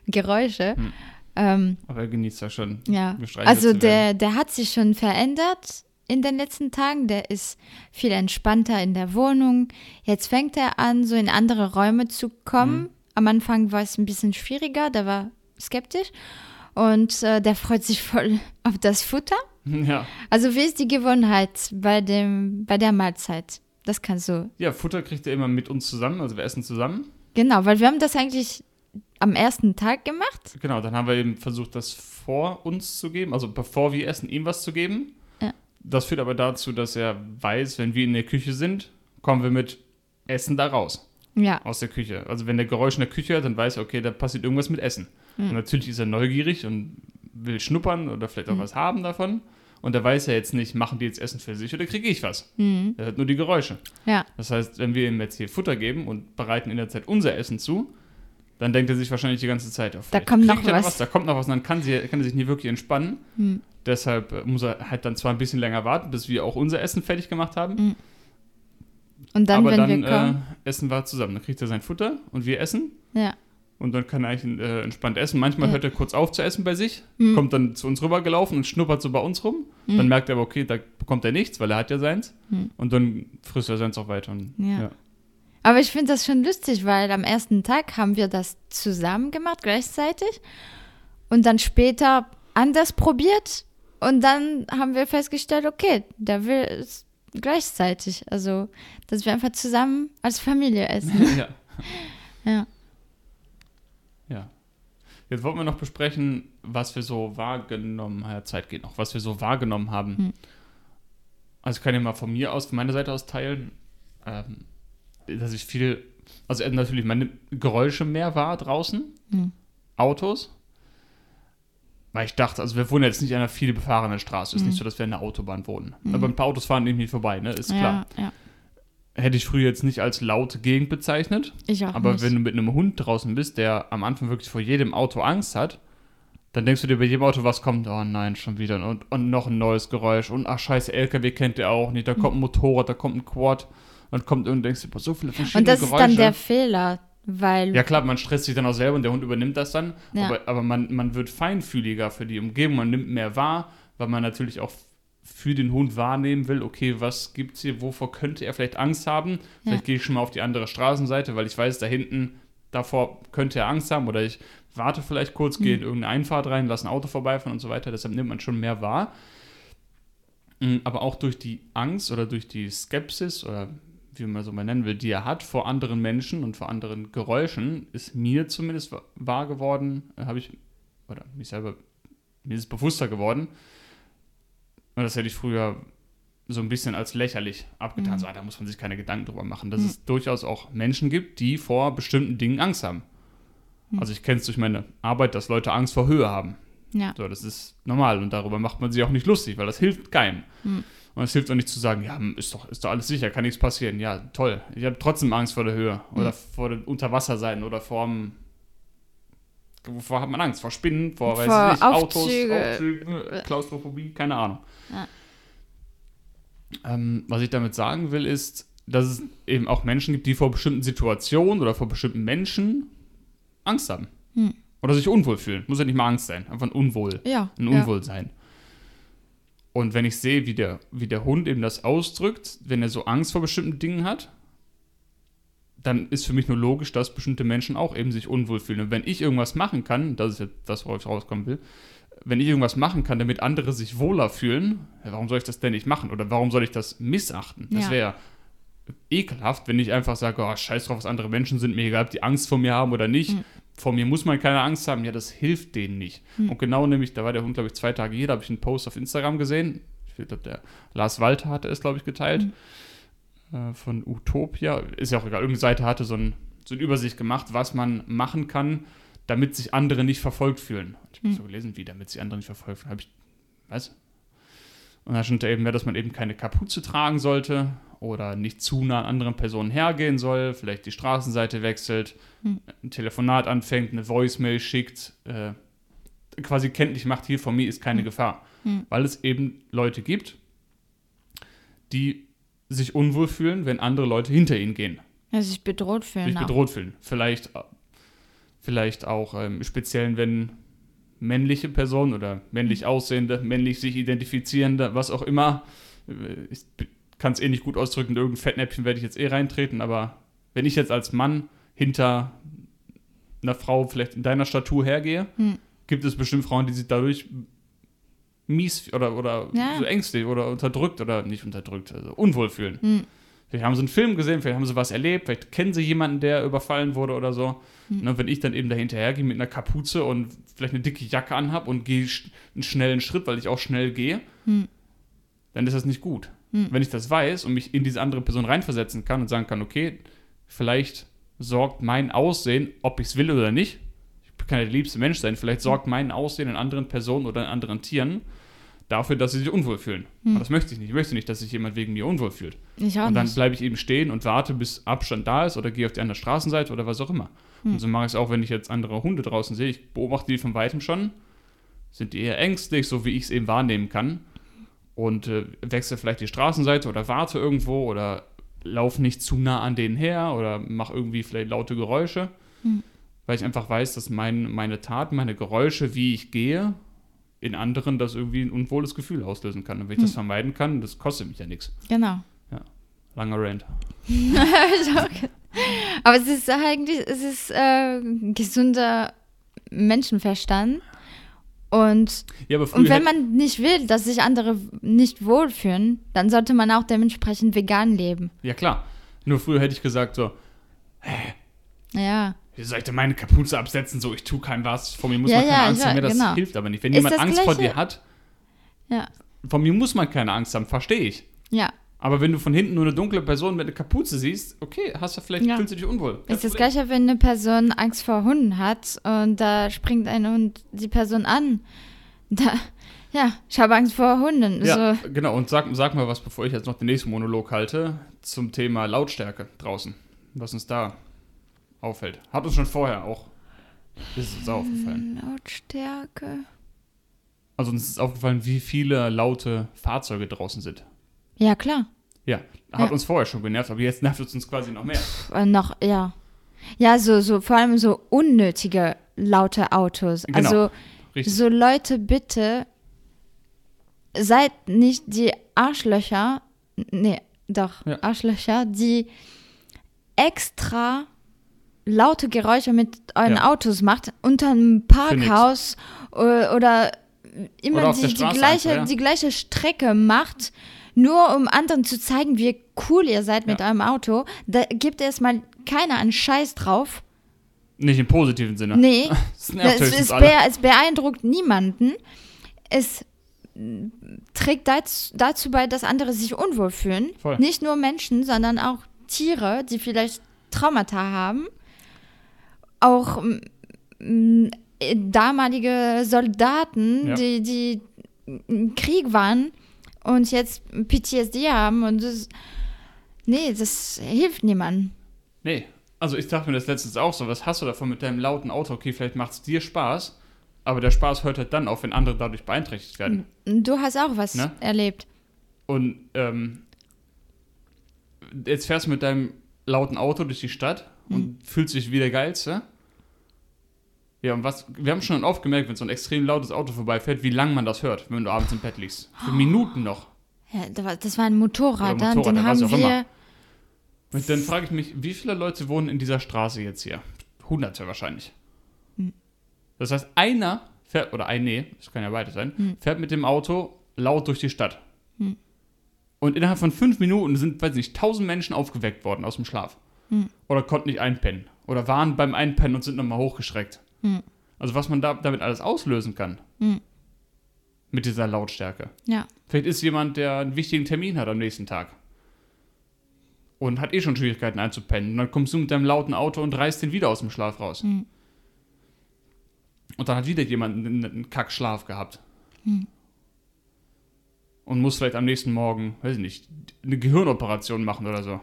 Geräusche. Hm. Ähm, Aber er genießt ja schon. ja, also der, der hat sich schon verändert in den letzten Tagen. Der ist viel entspannter in der Wohnung. Jetzt fängt er an, so in andere Räume zu kommen. Mhm. Am Anfang war es ein bisschen schwieriger, der war skeptisch. Und äh, der freut sich voll auf das Futter. Ja. Also wie ist die Gewohnheit bei, dem, bei der Mahlzeit? Das kannst du. ja, Futter kriegt er immer mit uns zusammen, also wir essen zusammen. Genau, weil wir haben das eigentlich am ersten Tag gemacht. Genau, dann haben wir eben versucht, das vor uns zu geben, also bevor wir essen, ihm was zu geben. Ja. Das führt aber dazu, dass er weiß, wenn wir in der Küche sind, kommen wir mit Essen da raus. Ja, aus der Küche. Also wenn der Geräusch in der Küche hört, dann weiß er, okay, da passiert irgendwas mit Essen. Mhm. Und natürlich ist er neugierig und will schnuppern oder vielleicht auch Mhm. was haben davon. Und da weiß er jetzt nicht, machen die jetzt Essen für sich oder kriege ich was. mhm. Er hört nur die Geräusche. ja, Das heißt, wenn wir ihm jetzt hier Futter geben und bereiten in der Zeit unser Essen zu, dann denkt er sich wahrscheinlich die ganze Zeit auf. Da vielleicht kommt noch ja was. Da kommt noch was und dann kann, sie, kann er sich nie wirklich entspannen. Mhm. Deshalb äh, muss er halt dann zwar ein bisschen länger warten, bis wir auch unser Essen fertig gemacht haben. Mhm. Und dann, aber wenn dann wir kommen. äh, essen wir zusammen. Dann kriegt er sein Futter und wir essen. ja. Und dann kann er eigentlich äh, entspannt essen. Manchmal Ja. hört er kurz auf zu essen bei sich, Mhm. kommt dann zu uns rübergelaufen und schnuppert so bei uns rum. Mhm. Dann merkt er aber, okay, da bekommt er nichts, weil er hat ja seins. Mhm. Und dann frisst er seins auch weiter. Und, Ja. ja. Aber ich finde das schon lustig, weil am ersten Tag haben wir das zusammen gemacht, gleichzeitig. Und dann später anders probiert. Und dann haben wir festgestellt, okay, der will es gleichzeitig. Also, dass wir einfach zusammen als Familie essen. ja. Ja. Ja. Jetzt wollten wir noch besprechen, was wir so wahrgenommen haben. Ja, Zeit geht noch, was wir so wahrgenommen haben. Hm. Also ich kann ja mal von mir aus, von meiner Seite aus teilen, ähm, dass ich viel, also äh, natürlich meine Geräusche mehr war draußen, Hm. Autos. Weil ich dachte, also wir wohnen jetzt nicht an einer viel befahrenen Straße. Es ist Mhm. nicht so, dass wir an der Autobahn wohnen. Aber ein paar Autos fahren irgendwie vorbei, ne? Ist klar. Ja, ja. Hätte ich früher jetzt nicht als laute Gegend bezeichnet. Ich auch Aber nicht. wenn du mit einem Hund draußen bist, der am Anfang wirklich vor jedem Auto Angst hat, dann denkst du dir bei jedem Auto, was kommt? Oh nein, schon wieder. Und, und noch ein neues Geräusch. Und ach scheiße, LKW kennt der auch nicht. Da kommt ein Motorrad, da kommt ein Quad. Und kommt und denkst du, so viele verschiedene Und das ist Geräusche. dann der Fehler, weil ja klar, man stresst sich dann auch selber und der Hund übernimmt das dann. Ja. Aber, aber man, man wird feinfühliger für die Umgebung, man nimmt mehr wahr, weil man natürlich auch für den Hund wahrnehmen will, okay, was gibt's hier, wovor könnte er vielleicht Angst haben? Vielleicht Ja. gehe ich schon mal auf die andere Straßenseite, weil ich weiß, da hinten, davor könnte er Angst haben oder ich warte vielleicht kurz, Mhm. gehe in irgendeine Einfahrt rein, lasse ein Auto vorbeifahren und so weiter. Deshalb nimmt man schon mehr wahr. Mm, Aber auch durch die Angst oder durch die Skepsis oder wie man so mal nennen will, die er hat vor anderen Menschen und vor anderen Geräuschen, ist mir zumindest wa- wahr geworden, äh, habe ich, oder mich selber, mir ist bewusster geworden. Und das hätte ich früher so ein bisschen als lächerlich abgetan. Mhm. So, ah, da muss man sich keine Gedanken drüber machen, dass Mhm. es durchaus auch Menschen gibt, die vor bestimmten Dingen Angst haben. Mhm. Also ich kenne es durch meine Arbeit, dass Leute Angst vor Höhe haben. ja. So, das ist normal und darüber macht man sich auch nicht lustig, weil das hilft keinem. Mhm. Und es hilft auch nicht zu sagen, ja, ist doch, ist doch alles sicher, kann nichts passieren. Ja, toll. Ich habe trotzdem Angst vor der Höhe oder vor dem Unterwassersein oder vor dem. Wovor hat man Angst? Vor Spinnen, vor, weiß Vor ich nicht, Autos, Aufzüge. Aufzüge, Klaustrophobie, keine Ahnung. Ja. Ähm, was ich damit sagen will, ist, dass es eben auch Menschen gibt, die vor bestimmten Situationen oder vor bestimmten Menschen Angst haben. Hm. Oder sich unwohl fühlen. Muss ja nicht mal Angst sein, einfach ein Unwohl Ja. ein ja. Und wenn ich sehe, wie der, wie der Hund eben das ausdrückt, wenn er so Angst vor bestimmten Dingen hat, dann ist für mich nur logisch, dass bestimmte Menschen auch eben sich unwohl fühlen. Und wenn ich irgendwas machen kann, das ist jetzt das, worauf ich rauskommen will, wenn ich irgendwas machen kann, damit andere sich wohler fühlen, warum soll ich das denn nicht machen? Oder warum soll ich das missachten? Das Ja. wäre ekelhaft, wenn ich einfach sage, oh, scheiß drauf, was andere Menschen sind, mir egal, ob die Angst vor mir haben oder nicht. Mhm. Vor mir muss man keine Angst haben. Ja, das hilft denen nicht. Mhm. Und genau nämlich, da war der Hund, glaube ich, zwei Tage hier, da habe ich einen Post auf Instagram gesehen. Ich glaube, der Lars Walter hatte es, glaube ich, geteilt. Äh, von Utopia. Ist ja auch egal. Irgendeine Seite hatte so, ein, so eine Übersicht gemacht, was man machen kann, damit sich andere nicht verfolgt fühlen. Und ich habe Mhm. so gelesen, wie, damit sich andere nicht verfolgt fühlen. Habe ich, was? Und da stand da eben mehr, dass man eben keine Kapuze tragen sollte oder nicht zu nah an anderen Personen hergehen soll, vielleicht die Straßenseite wechselt, Hm. ein Telefonat anfängt, eine Voicemail schickt, äh, quasi kenntlich macht, hier vor mir ist keine Hm. Gefahr. Hm. Weil es eben Leute gibt, die sich unwohl fühlen, wenn andere Leute hinter ihnen gehen, Ja, sich bedroht fühlen. sich auch. bedroht fühlen. Vielleicht, äh, vielleicht auch ähm, speziell, wenn männliche Personen oder männlich aussehende, männlich sich identifizierende, was auch immer, äh, ich kann es eh nicht gut ausdrücken, in irgendein Fettnäpfchen werde ich jetzt eh reintreten, aber wenn ich jetzt als Mann hinter einer Frau vielleicht in deiner Statur hergehe, Hm. gibt es bestimmt Frauen, die sich dadurch mies oder, oder Ja. so ängstlich oder unterdrückt oder nicht unterdrückt, also unwohl fühlen. Hm. Vielleicht haben sie einen Film gesehen, vielleicht haben sie was erlebt, vielleicht kennen sie jemanden, der überfallen wurde oder so. Hm. Ne, wenn ich dann eben dahinterher gehe mit einer Kapuze und vielleicht eine dicke Jacke anhab und gehe einen schnellen Schritt, weil ich auch schnell gehe, Hm. dann ist das nicht gut. Hm. Wenn ich das weiß und mich in diese andere Person reinversetzen kann und sagen kann, okay, vielleicht sorgt mein Aussehen, ob ich es will oder nicht, ich kann ja der liebste Mensch sein, vielleicht sorgt mein Aussehen in anderen Personen oder in anderen Tieren dafür, dass sie sich unwohl fühlen. Hm. Aber das möchte ich nicht. Ich möchte nicht, dass sich jemand wegen mir unwohl fühlt. Ich auch Und dann bleibe ich eben stehen und warte, bis Abstand da ist oder gehe auf die andere Straßenseite oder was auch immer. Hm. Und so mache ich es auch, wenn ich jetzt andere Hunde draußen sehe. Ich beobachte die von weitem schon. Sind die eher ängstlich, so wie ich es eben wahrnehmen kann. Und äh, wechsle vielleicht die Straßenseite oder warte irgendwo oder laufe nicht zu nah an denen her oder mache irgendwie vielleicht laute Geräusche. Hm. Weil ich einfach weiß, dass mein, meine Taten, meine Geräusche, wie ich gehe, in anderen das irgendwie ein unwohles Gefühl auslösen kann. Und wenn ich das Hm. vermeiden kann, das kostet mich ja nichts. Genau. Langer Rant. Aber es ist eigentlich, es ist äh, gesunder Menschenverstand. Und, Ja, und wenn man nicht will, dass sich andere nicht wohlfühlen, dann sollte man auch dementsprechend vegan leben. Ja, klar. Nur früher hätte ich gesagt so, Ja. wie soll ich denn meine Kapuze absetzen? So, ich tue keinem was. Vor mir muss Ja, man keine ja, Angst ja, haben. Ja, das genau. hilft aber nicht. Wenn Ist jemand Angst vor Gleiche- dir hat, Ja. vor mir muss man keine Angst haben, verstehe ich. Ja. Aber wenn du von hinten nur eine dunkle Person mit einer Kapuze siehst, okay, hast du vielleicht, Ja. fühlst du dich unwohl. Ist das gleiche, wenn eine Person Angst vor Hunden hat und da springt ein Hund die Person an. Da, ja, ich habe Angst vor Hunden. Ja, So, genau. Und sag, sag mal was, bevor ich jetzt noch den nächsten Monolog halte, zum Thema Lautstärke draußen. Was uns da auffällt. Hat uns schon vorher auch. Ist uns aufgefallen. Lautstärke. Also uns ist aufgefallen, wie viele laute Fahrzeuge draußen sind. Ja, klar. Ja, hat Ja. uns vorher schon genervt, aber jetzt nervt es uns quasi noch mehr. Pff, äh, noch, ja. Ja, so, so, vor allem so unnötige laute Autos. Genau. Also, Richtig. so Leute, bitte seid nicht die Arschlöcher, nee, doch, Ja. Arschlöcher, die extra laute Geräusche mit euren Ja. Autos macht, unter einem Parkhaus oder, immer Oder die, die, gleiche, einfach, ja. die gleiche Strecke macht, nur um anderen zu zeigen, wie cool ihr seid mit Ja. eurem Auto. Da gibt erstmal keiner einen Scheiß drauf. Nicht im positiven Sinne. Nee, es, es, bee- es beeindruckt niemanden. Es trägt dazu, dazu bei, dass andere sich unwohl fühlen. Voll. Nicht nur Menschen, sondern auch Tiere, die vielleicht Traumata haben. Auch äh, damalige Soldaten, Ja. die, die im Krieg waren und jetzt PTSD haben. Und das, nee, das hilft niemandem. Nee. Also ich dachte mir das letztens auch so, was hast du davon mit deinem lauten Auto? Okay, vielleicht macht es dir Spaß, aber der Spaß hört halt dann auf, wenn andere dadurch beeinträchtigt werden. Du hast auch was Ne? erlebt. Und ähm, jetzt fährst du mit deinem lauten Auto durch die Stadt und fühlst dich wie der Geilste. Ja, und was, wir haben schon oft gemerkt, wenn so ein extrem lautes Auto vorbeifährt, wie lang man das hört, wenn du abends im Bett liegst. Für Minuten noch. Ja, das war ein Motorrad, dann, Motorrad, den was haben wir. Und dann frage ich mich, wie viele Leute wohnen in dieser Straße jetzt hier? Hunderte wahrscheinlich. Das heißt, einer fährt, oder ein, nee, das kann ja beide sein, fährt mit dem Auto laut durch die Stadt. Und innerhalb von fünf Minuten sind, weiß nicht, tausend Menschen aufgeweckt worden aus dem Schlaf. Oder konnten nicht einpennen. Oder waren beim Einpennen und sind nochmal hochgeschreckt. Also was man da, damit alles auslösen kann. Mit dieser Lautstärke. Ja, Vielleicht ist jemand, der einen wichtigen Termin hat am nächsten Tag. Und hat eh schon Schwierigkeiten einzupennen. Und dann kommst du mit deinem lauten Auto und reißt den wieder aus dem Schlaf raus. Mhm. Und dann hat wieder jemand einen, einen Kackschlaf gehabt. Und muss vielleicht am nächsten Morgen, weiß ich nicht, eine Gehirnoperation machen oder so.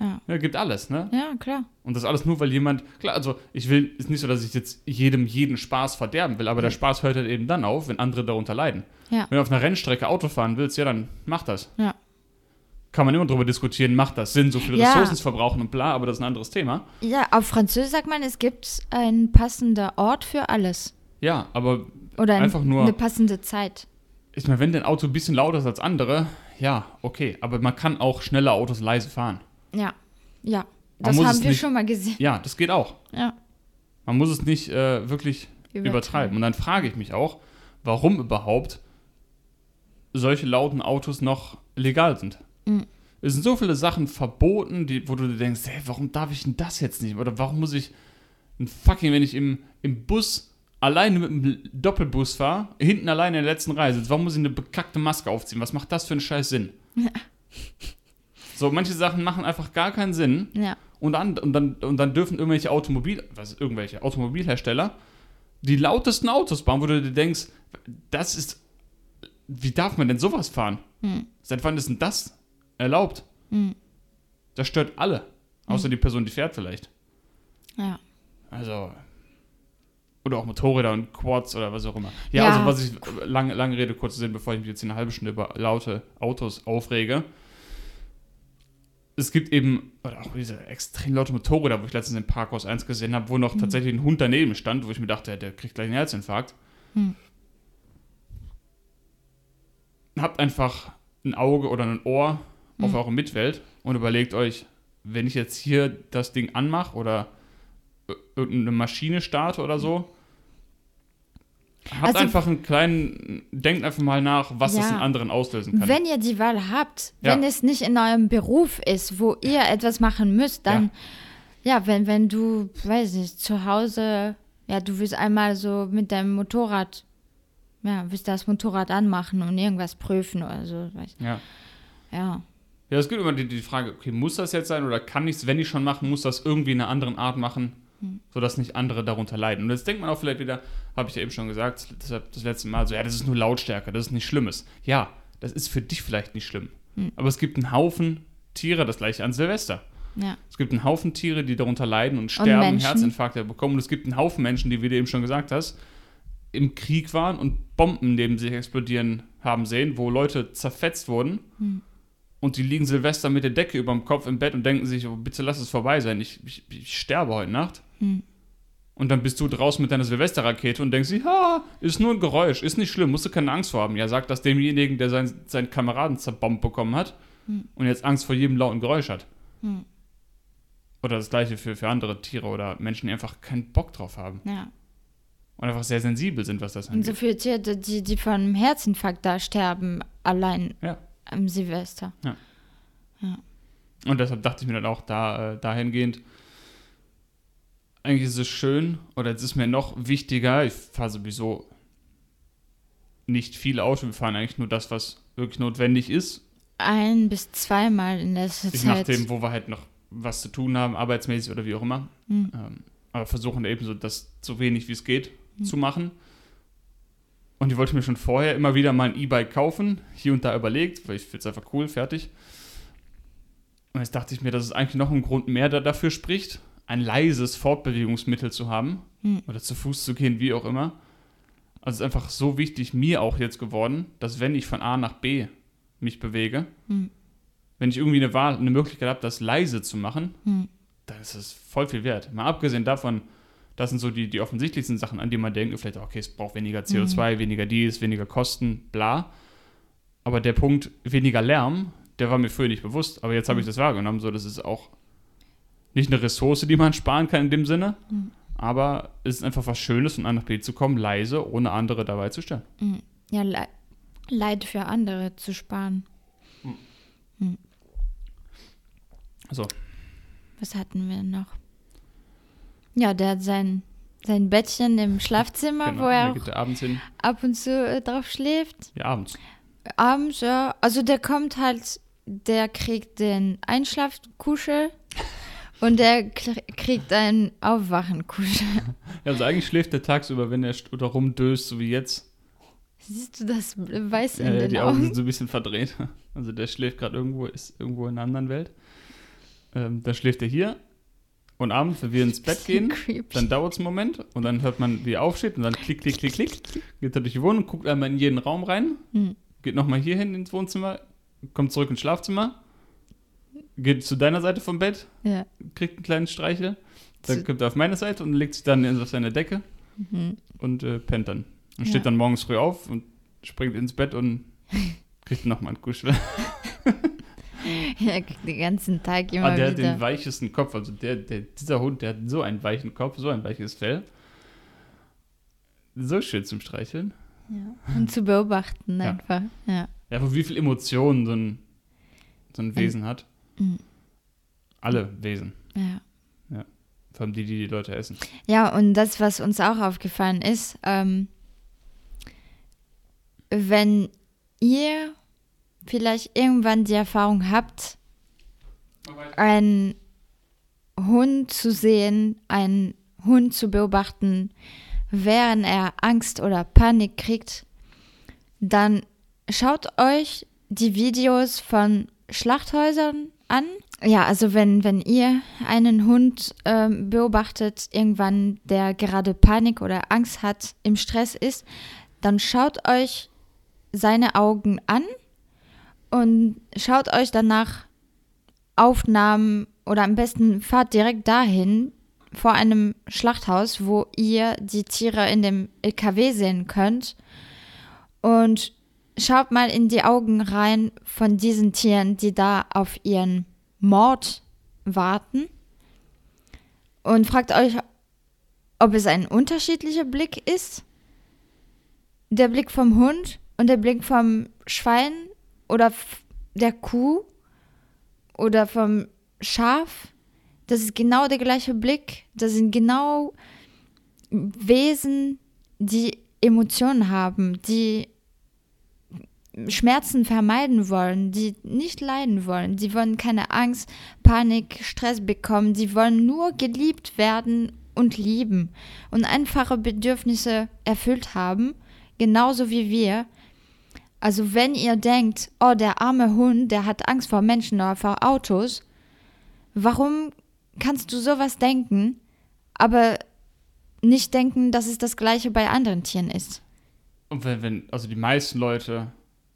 Ja. Ja, gibt alles, ne? Ja, klar. Und das alles nur, weil jemand, klar, also ich will, ist nicht so, dass ich jetzt jedem jeden Spaß verderben will, aber der Spaß hört halt eben dann auf, wenn andere darunter leiden. Ja. Wenn du auf einer Rennstrecke Auto fahren willst, ja, dann mach das. Ja. Kann man immer drüber diskutieren, macht das Sinn, so viele Ja. Ressourcen zu verbrauchen und bla, aber das ist ein anderes Thema. Ja, auf Französisch sagt man, es gibt einen passenden Ort für alles. Ja, aber Oder ein, Einfach nur- eine passende Zeit. ich meine, wenn dein Auto ein bisschen lauter ist als andere, ja, okay, aber man kann auch schnelle Autos leise fahren. Ja, ja. Man Das haben wir nicht- schon mal gesehen. Ja, das geht auch. Ja. Man muss es nicht äh, wirklich Übertreiben. übertreiben. Und dann frage ich mich auch, warum überhaupt solche lauten Autos noch legal sind. Mhm. Es sind so viele Sachen verboten, die, wo du dir denkst, hey, warum darf ich denn das jetzt nicht? Oder warum muss ich ein fucking, wenn ich im, im Bus alleine mit einem Doppelbus fahre, hinten alleine in der letzten Reihe sitze, warum muss ich eine bekackte Maske aufziehen? Was macht das für einen scheiß Sinn? So, manche Sachen machen einfach gar keinen Sinn. Ja. Und dann, und dann, und dann dürfen irgendwelche Automobil, was, irgendwelche Automobilhersteller die lautesten Autos bauen, wo du dir denkst, das ist, wie darf man denn sowas fahren? Hm. Seit wann ist denn das erlaubt? Hm. Das stört alle, außer die Person, die fährt vielleicht. Ja. Also, oder auch Motorräder und Quads oder was auch immer. Ja, Ja. also was ich, lange, lange Rede, kurz Sinn, bevor ich mich jetzt eine halbe Stunde über laute Autos aufrege. Es gibt eben, oder auch diese extrem laute Motorräder, wo ich letztens im Parkhaus 1 gesehen habe, wo noch tatsächlich ein Hund daneben stand, wo ich mir dachte, der kriegt gleich einen Herzinfarkt. Hm. Habt einfach ein Auge oder ein Ohr auf Hm. eure Mitwelt und überlegt euch, wenn ich jetzt hier das Ding anmache oder ir- irgendeine Maschine starte oder so, Habt Also- einfach einen kleinen, denkt einfach mal nach, was Ja. in anderen auslösen kann. Wenn ihr die Wahl habt, Ja. wenn es nicht in eurem Beruf ist, wo ihr etwas machen müsst, dann, ja, wenn, wenn du, weiß nicht, zu Hause, ja, du willst einmal so mit deinem Motorrad, ja, willst das Motorrad anmachen und irgendwas prüfen oder so, weiß, ja. ja. Ja, es gibt immer die, die Frage, okay, muss das jetzt sein oder kann ich es, wenn ich schon mache, muss das irgendwie in einer anderen Art machen, Hm. sodass nicht andere darunter leiden. Und jetzt denkt man auch vielleicht wieder, habe ich ja eben schon gesagt, deshalb das letzte Mal, so, ja, das ist nur Lautstärke, das ist nichts Schlimmes. Ja, das ist für dich vielleicht nicht schlimm. Hm. Aber es gibt einen Haufen Tiere, das gleiche an Silvester. Ja, Es gibt einen Haufen Tiere, die darunter leiden und sterben, Menschen. Herzinfarkte bekommen. Und es gibt einen Haufen Menschen, die, wie du eben schon gesagt hast, im Krieg waren und Bomben neben sich explodieren haben sehen, wo Leute zerfetzt wurden. Hm. Und die liegen Silvester mit der Decke über dem Kopf im Bett und denken sich, oh, bitte lass es vorbei sein, ich, ich, ich sterbe heute Nacht. Hm. Und dann bist du draußen mit deiner Silvesterrakete und denkst, ja, ist nur ein Geräusch, ist nicht schlimm, musst du keine Angst vor haben. Ja, sag das demjenigen, der sein, seinen Kameraden zerbombt bekommen hat Hm. und jetzt Angst vor jedem lauten Geräusch hat. Hm. Oder das gleiche für, für andere Tiere oder Menschen, die einfach keinen Bock drauf haben ja. und einfach sehr sensibel sind, was das Und so angeht. viele Tiere, die, die von einem Herzinfarkt da sterben, allein Ja. Am Silvester. Und deshalb dachte ich mir dann auch da, äh, dahingehend, eigentlich ist es schön, oder es ist mir noch wichtiger, ich fahre sowieso nicht viel Auto, wir fahren eigentlich nur das, was wirklich notwendig ist, Ein bis zweimal in letzter je Zeit. nachdem, wo wir halt noch was zu tun haben, arbeitsmäßig oder wie auch immer. Hm. Ähm, aber versuchen eben so das so wenig wie es geht Hm. zu machen. Und ich wollte mir schon vorher immer wieder mal ein E-Bike kaufen, hier und da überlegt, weil ich finde es einfach cool, fertig. Und jetzt dachte ich mir, dass es eigentlich noch ein Grund mehr da dafür spricht, ein leises Fortbewegungsmittel zu haben Hm. oder zu Fuß zu gehen, wie auch immer. Also es ist einfach so wichtig mir auch jetzt geworden, dass wenn ich von A nach B mich bewege, Hm. wenn ich irgendwie eine Wahl, eine Möglichkeit habe, das leise zu machen, Hm. dann ist es voll viel wert. Mal abgesehen davon, das sind so die, die offensichtlichsten Sachen, an die man denkt, vielleicht, okay, es braucht weniger CO2, weniger dies, weniger Kosten, bla. Aber der Punkt, weniger Lärm, der war mir früher nicht bewusst, aber jetzt habe ich das wahrgenommen, so, das ist auch nicht eine Ressource, die man sparen kann in dem Sinne, Mhm. aber es ist einfach was Schönes, von A nach B zu kommen, leise, ohne andere dabei zu stören. Hm. Ja, Le Leid für andere zu sparen. So, Was hatten wir noch? Ja, der hat sein, sein Bettchen im Schlafzimmer, genau. wo er auch abends hin, ab und zu äh, drauf schläft. ja, abends. Abends, ja. Also der kommt halt, der kriegt den Einschlafkuschel und der kriegt einen Aufwachenkuschel. Ja, also eigentlich schläft er tagsüber, wenn er oder rumdöst, so wie jetzt. Siehst du das Weiß in Ja, ja, den die Augen Augen? sind so ein bisschen verdreht. Also der schläft gerade irgendwo, ist irgendwo in einer anderen Welt. Ähm, dann schläft er hier und abends, wenn wir ins Bett gehen, Creepy. dann dauert es einen Moment und dann hört man, wie er aufsteht und dann klick, klick, klick, klick, geht er durch die Wohnung, guckt einmal in jeden Raum rein, Hm. geht nochmal hier hin ins Wohnzimmer, kommt zurück ins Schlafzimmer, geht zu deiner Seite vom Bett, Ja. kriegt einen kleinen Streichel, dann kommt er auf meine Seite und legt sich dann in- auf seine Decke Mhm. und äh, pennt dann. Und Ja. steht dann morgens früh auf und springt ins Bett und kriegt nochmal einen Kuschel. Kriegt den ganzen Tag immer Ah, der hat wieder. den weichesten Kopf. Also der, der, dieser Hund, der hat so einen weichen Kopf, so ein weiches Fell. So schön zum Streicheln. Ja. Und zu beobachten Ja. einfach. Ja. Ja, aber wie viel Emotionen so ein, so ein Wesen hat. Mhm. Alle Wesen. ja. Vor allem die, die die Leute essen. Ja, und das, was uns auch aufgefallen ist, ähm, wenn ihr vielleicht irgendwann die Erfahrung habt, einen Hund zu sehen, einen Hund zu beobachten, während er Angst oder Panik kriegt, dann schaut euch die Videos von Schlachthäusern an. Ja, also wenn, wenn ihr einen Hund ähm, beobachtet, irgendwann, der gerade Panik oder Angst hat, im Stress ist, dann schaut euch seine Augen an und schaut euch danach Aufnahmen oder am besten fahrt direkt dahin vor einem Schlachthaus, wo ihr die Tiere in dem LKW sehen könnt. Und schaut mal in die Augen rein von diesen Tieren, die da auf ihren Mord warten. Und fragt euch, ob es ein unterschiedlicher Blick ist. Der Blick vom Hund und der Blick vom Schwein oder der Kuh oder vom Schaf, das ist genau der gleiche Blick. Das sind genau Wesen, die Emotionen haben, die Schmerzen vermeiden wollen, die nicht leiden wollen. Die wollen keine Angst, Panik, Stress bekommen. Die wollen nur geliebt werden und lieben und einfache Bedürfnisse erfüllt haben, genauso wie wir. Also wenn ihr denkt, oh, der arme Hund, der hat Angst vor Menschen oder vor Autos, warum kannst du sowas denken, aber nicht denken, dass es das gleiche bei anderen Tieren ist? Und wenn, wenn, also die meisten Leute,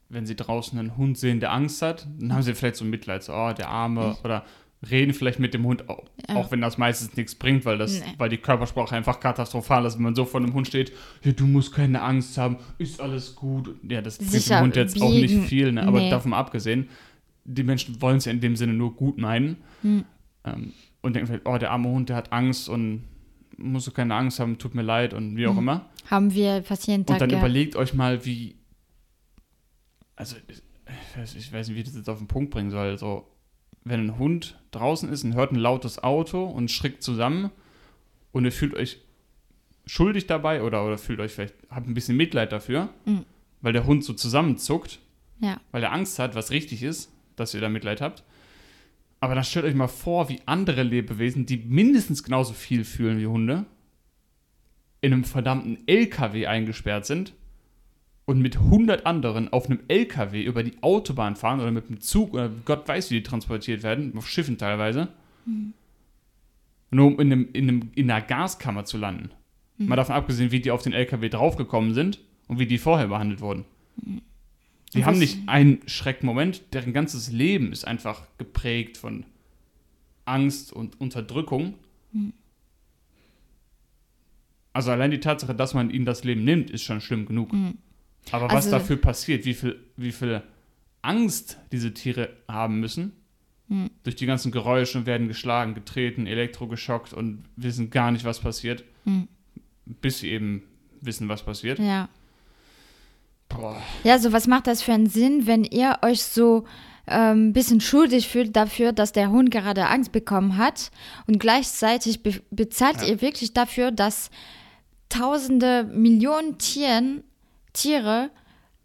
wenn sie draußen einen Hund sehen, der Angst hat, dann haben sie vielleicht so Mitleid, so, oh, der Arme, oder reden vielleicht mit dem Hund, auch, Ja. auch wenn das meistens nichts bringt, weil das, Nee. weil die Körpersprache einfach katastrophal ist, wenn man so vor einem Hund steht, ja, du musst keine Angst haben, ist alles gut. Ja, das bringt dem Hund jetzt auch nicht biegen, viel, ne? aber nee. davon abgesehen, die Menschen wollen es ja in dem Sinne nur gut meinen Hm. ähm, und denken vielleicht, oh, der arme Hund, der hat Angst und musst du keine Angst haben, tut mir leid und wie auch Hm. immer. Haben wir fast jeden Tag Und dann gehabt. überlegt euch mal, wie. Also, ich weiß, ich weiß nicht, wie ich das jetzt auf den Punkt bringen soll. So, wenn ein Hund draußen ist und hört ein lautes Auto und schrickt zusammen und ihr fühlt euch schuldig dabei oder, oder fühlt euch vielleicht, habt ein bisschen Mitleid dafür, Mhm. weil der Hund so zusammenzuckt, Ja. weil er Angst hat, was richtig ist, dass ihr da Mitleid habt. Aber dann stellt euch mal vor, wie andere Lebewesen, die mindestens genauso viel fühlen wie Hunde, in einem verdammten LKW eingesperrt sind und mit 100 anderen auf einem LKW über die Autobahn fahren oder mit einem Zug oder Gott weiß, wie die transportiert werden, auf Schiffen teilweise, nur um in, einem, in, einem, in einer Gaskammer zu landen. Mal davon abgesehen, wie die auf den LKW draufgekommen sind und wie die vorher behandelt wurden. Die Und haben nicht einen Schreckmoment, deren ganzes Leben ist einfach geprägt von Angst und Unterdrückung. Also allein die Tatsache, dass man ihnen das Leben nimmt, ist schon schlimm genug. Aber was Also- dafür passiert, wie viel, wie viel Angst diese Tiere haben müssen, durch die ganzen Geräusche werden geschlagen, getreten, elektrogeschockt und wissen gar nicht, was passiert, Hm. bis sie eben wissen, was passiert. Ja. Boah. Ja, so was macht das für einen Sinn, wenn ihr euch so ein ähm, bisschen schuldig fühlt dafür, dass der Hund gerade Angst bekommen hat und gleichzeitig be bezahlt Ja. ihr wirklich dafür, dass tausende Millionen Tieren, Tiere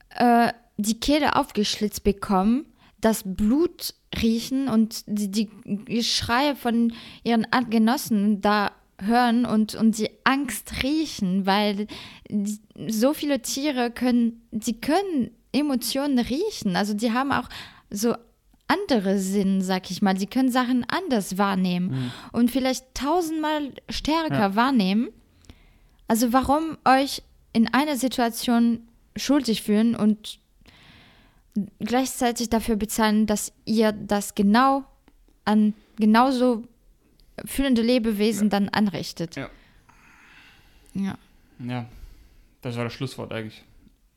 äh, die Kehle aufgeschlitzt bekommen, das Blut riechen und die, die Geschreie von ihren Genossen da hören und, und die Angst riechen, weil die, so viele Tiere können, die können Emotionen riechen. Also die haben auch so andere Sinn, sag ich mal. Die können Sachen anders wahrnehmen und vielleicht tausendmal stärker Ja. wahrnehmen. Also warum euch in einer Situation schuldig fühlen und gleichzeitig dafür bezahlen, dass ihr das genau an genauso fühlende Lebewesen dann anrichtet. Ja. Ja. Ja, das war das Schlusswort eigentlich.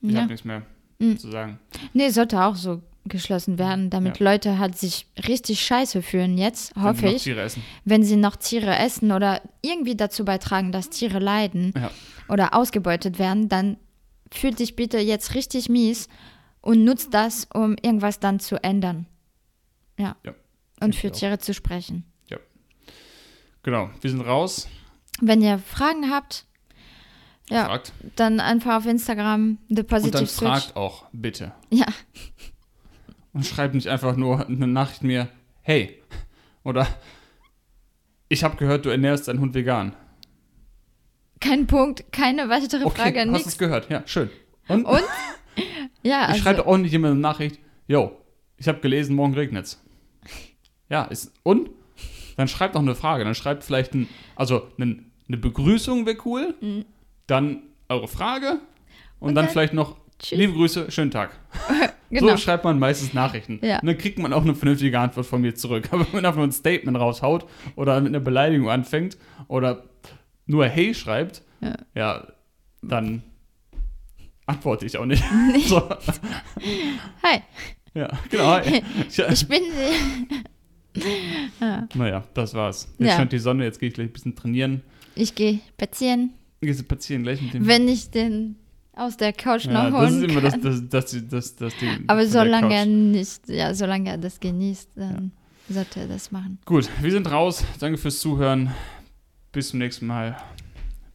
Ich ja. habe nichts mehr Mhm. zu sagen. Nee, sollte auch so geschlossen werden, damit Ja. Leute halt sich richtig scheiße fühlen jetzt, Wenn hoffe noch ich, wenn sie noch Tiere essen oder irgendwie dazu beitragen, dass Tiere leiden Ja. oder ausgebeutet werden, dann fühl dich bitte jetzt richtig mies und nutzt das, um irgendwas dann zu ändern. Ja. Ja, Und für auch. Tiere zu sprechen. Genau, wir sind raus. Wenn ihr Fragen habt, ja, Fragt. dann einfach auf Instagram The Und Positive dann Switch. fragt auch, bitte. Ja, Und schreibt nicht einfach nur eine Nachricht mir, hey. Oder ich habe gehört, du ernährst deinen Hund vegan. kein Punkt, keine weitere Okay, Frage, hast nichts. es gehört. Ja, schön. Und, Und? Ja, ich also, schreibe auch nicht jemandem eine Nachricht, yo, ich habe gelesen, morgen regnet's. Ja, ist, und? Dann schreibt noch eine Frage. Dann schreibt vielleicht ein, also ein, eine Begrüßung wäre cool. Dann eure Frage. Und, Und dann, dann vielleicht noch, tschüss. liebe Grüße, schönen Tag. genau. So schreibt man meistens Nachrichten. Ja. Und dann kriegt man auch eine vernünftige Antwort von mir zurück. Aber wenn man einfach ein Statement raushaut oder mit einer Beleidigung anfängt oder nur Hey schreibt, Ja. ja, dann antworte ich auch nicht. so, Hi, ja, genau. Ich, ich bin. naja, das war's. Jetzt Ja. scheint die Sonne, jetzt gehe ich gleich ein bisschen trainieren. Ich gehe spazieren. Gehst du spazieren gleich mit dem. Wenn ich den aus der Couch Ja, noch das ist holen immer das, das, das, das, Ding. Aber solange er nicht, ja, solange er das genießt, dann sollte er das machen. Gut, wir sind raus. Danke fürs Zuhören. Bis zum nächsten Mal.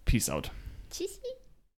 Peace out.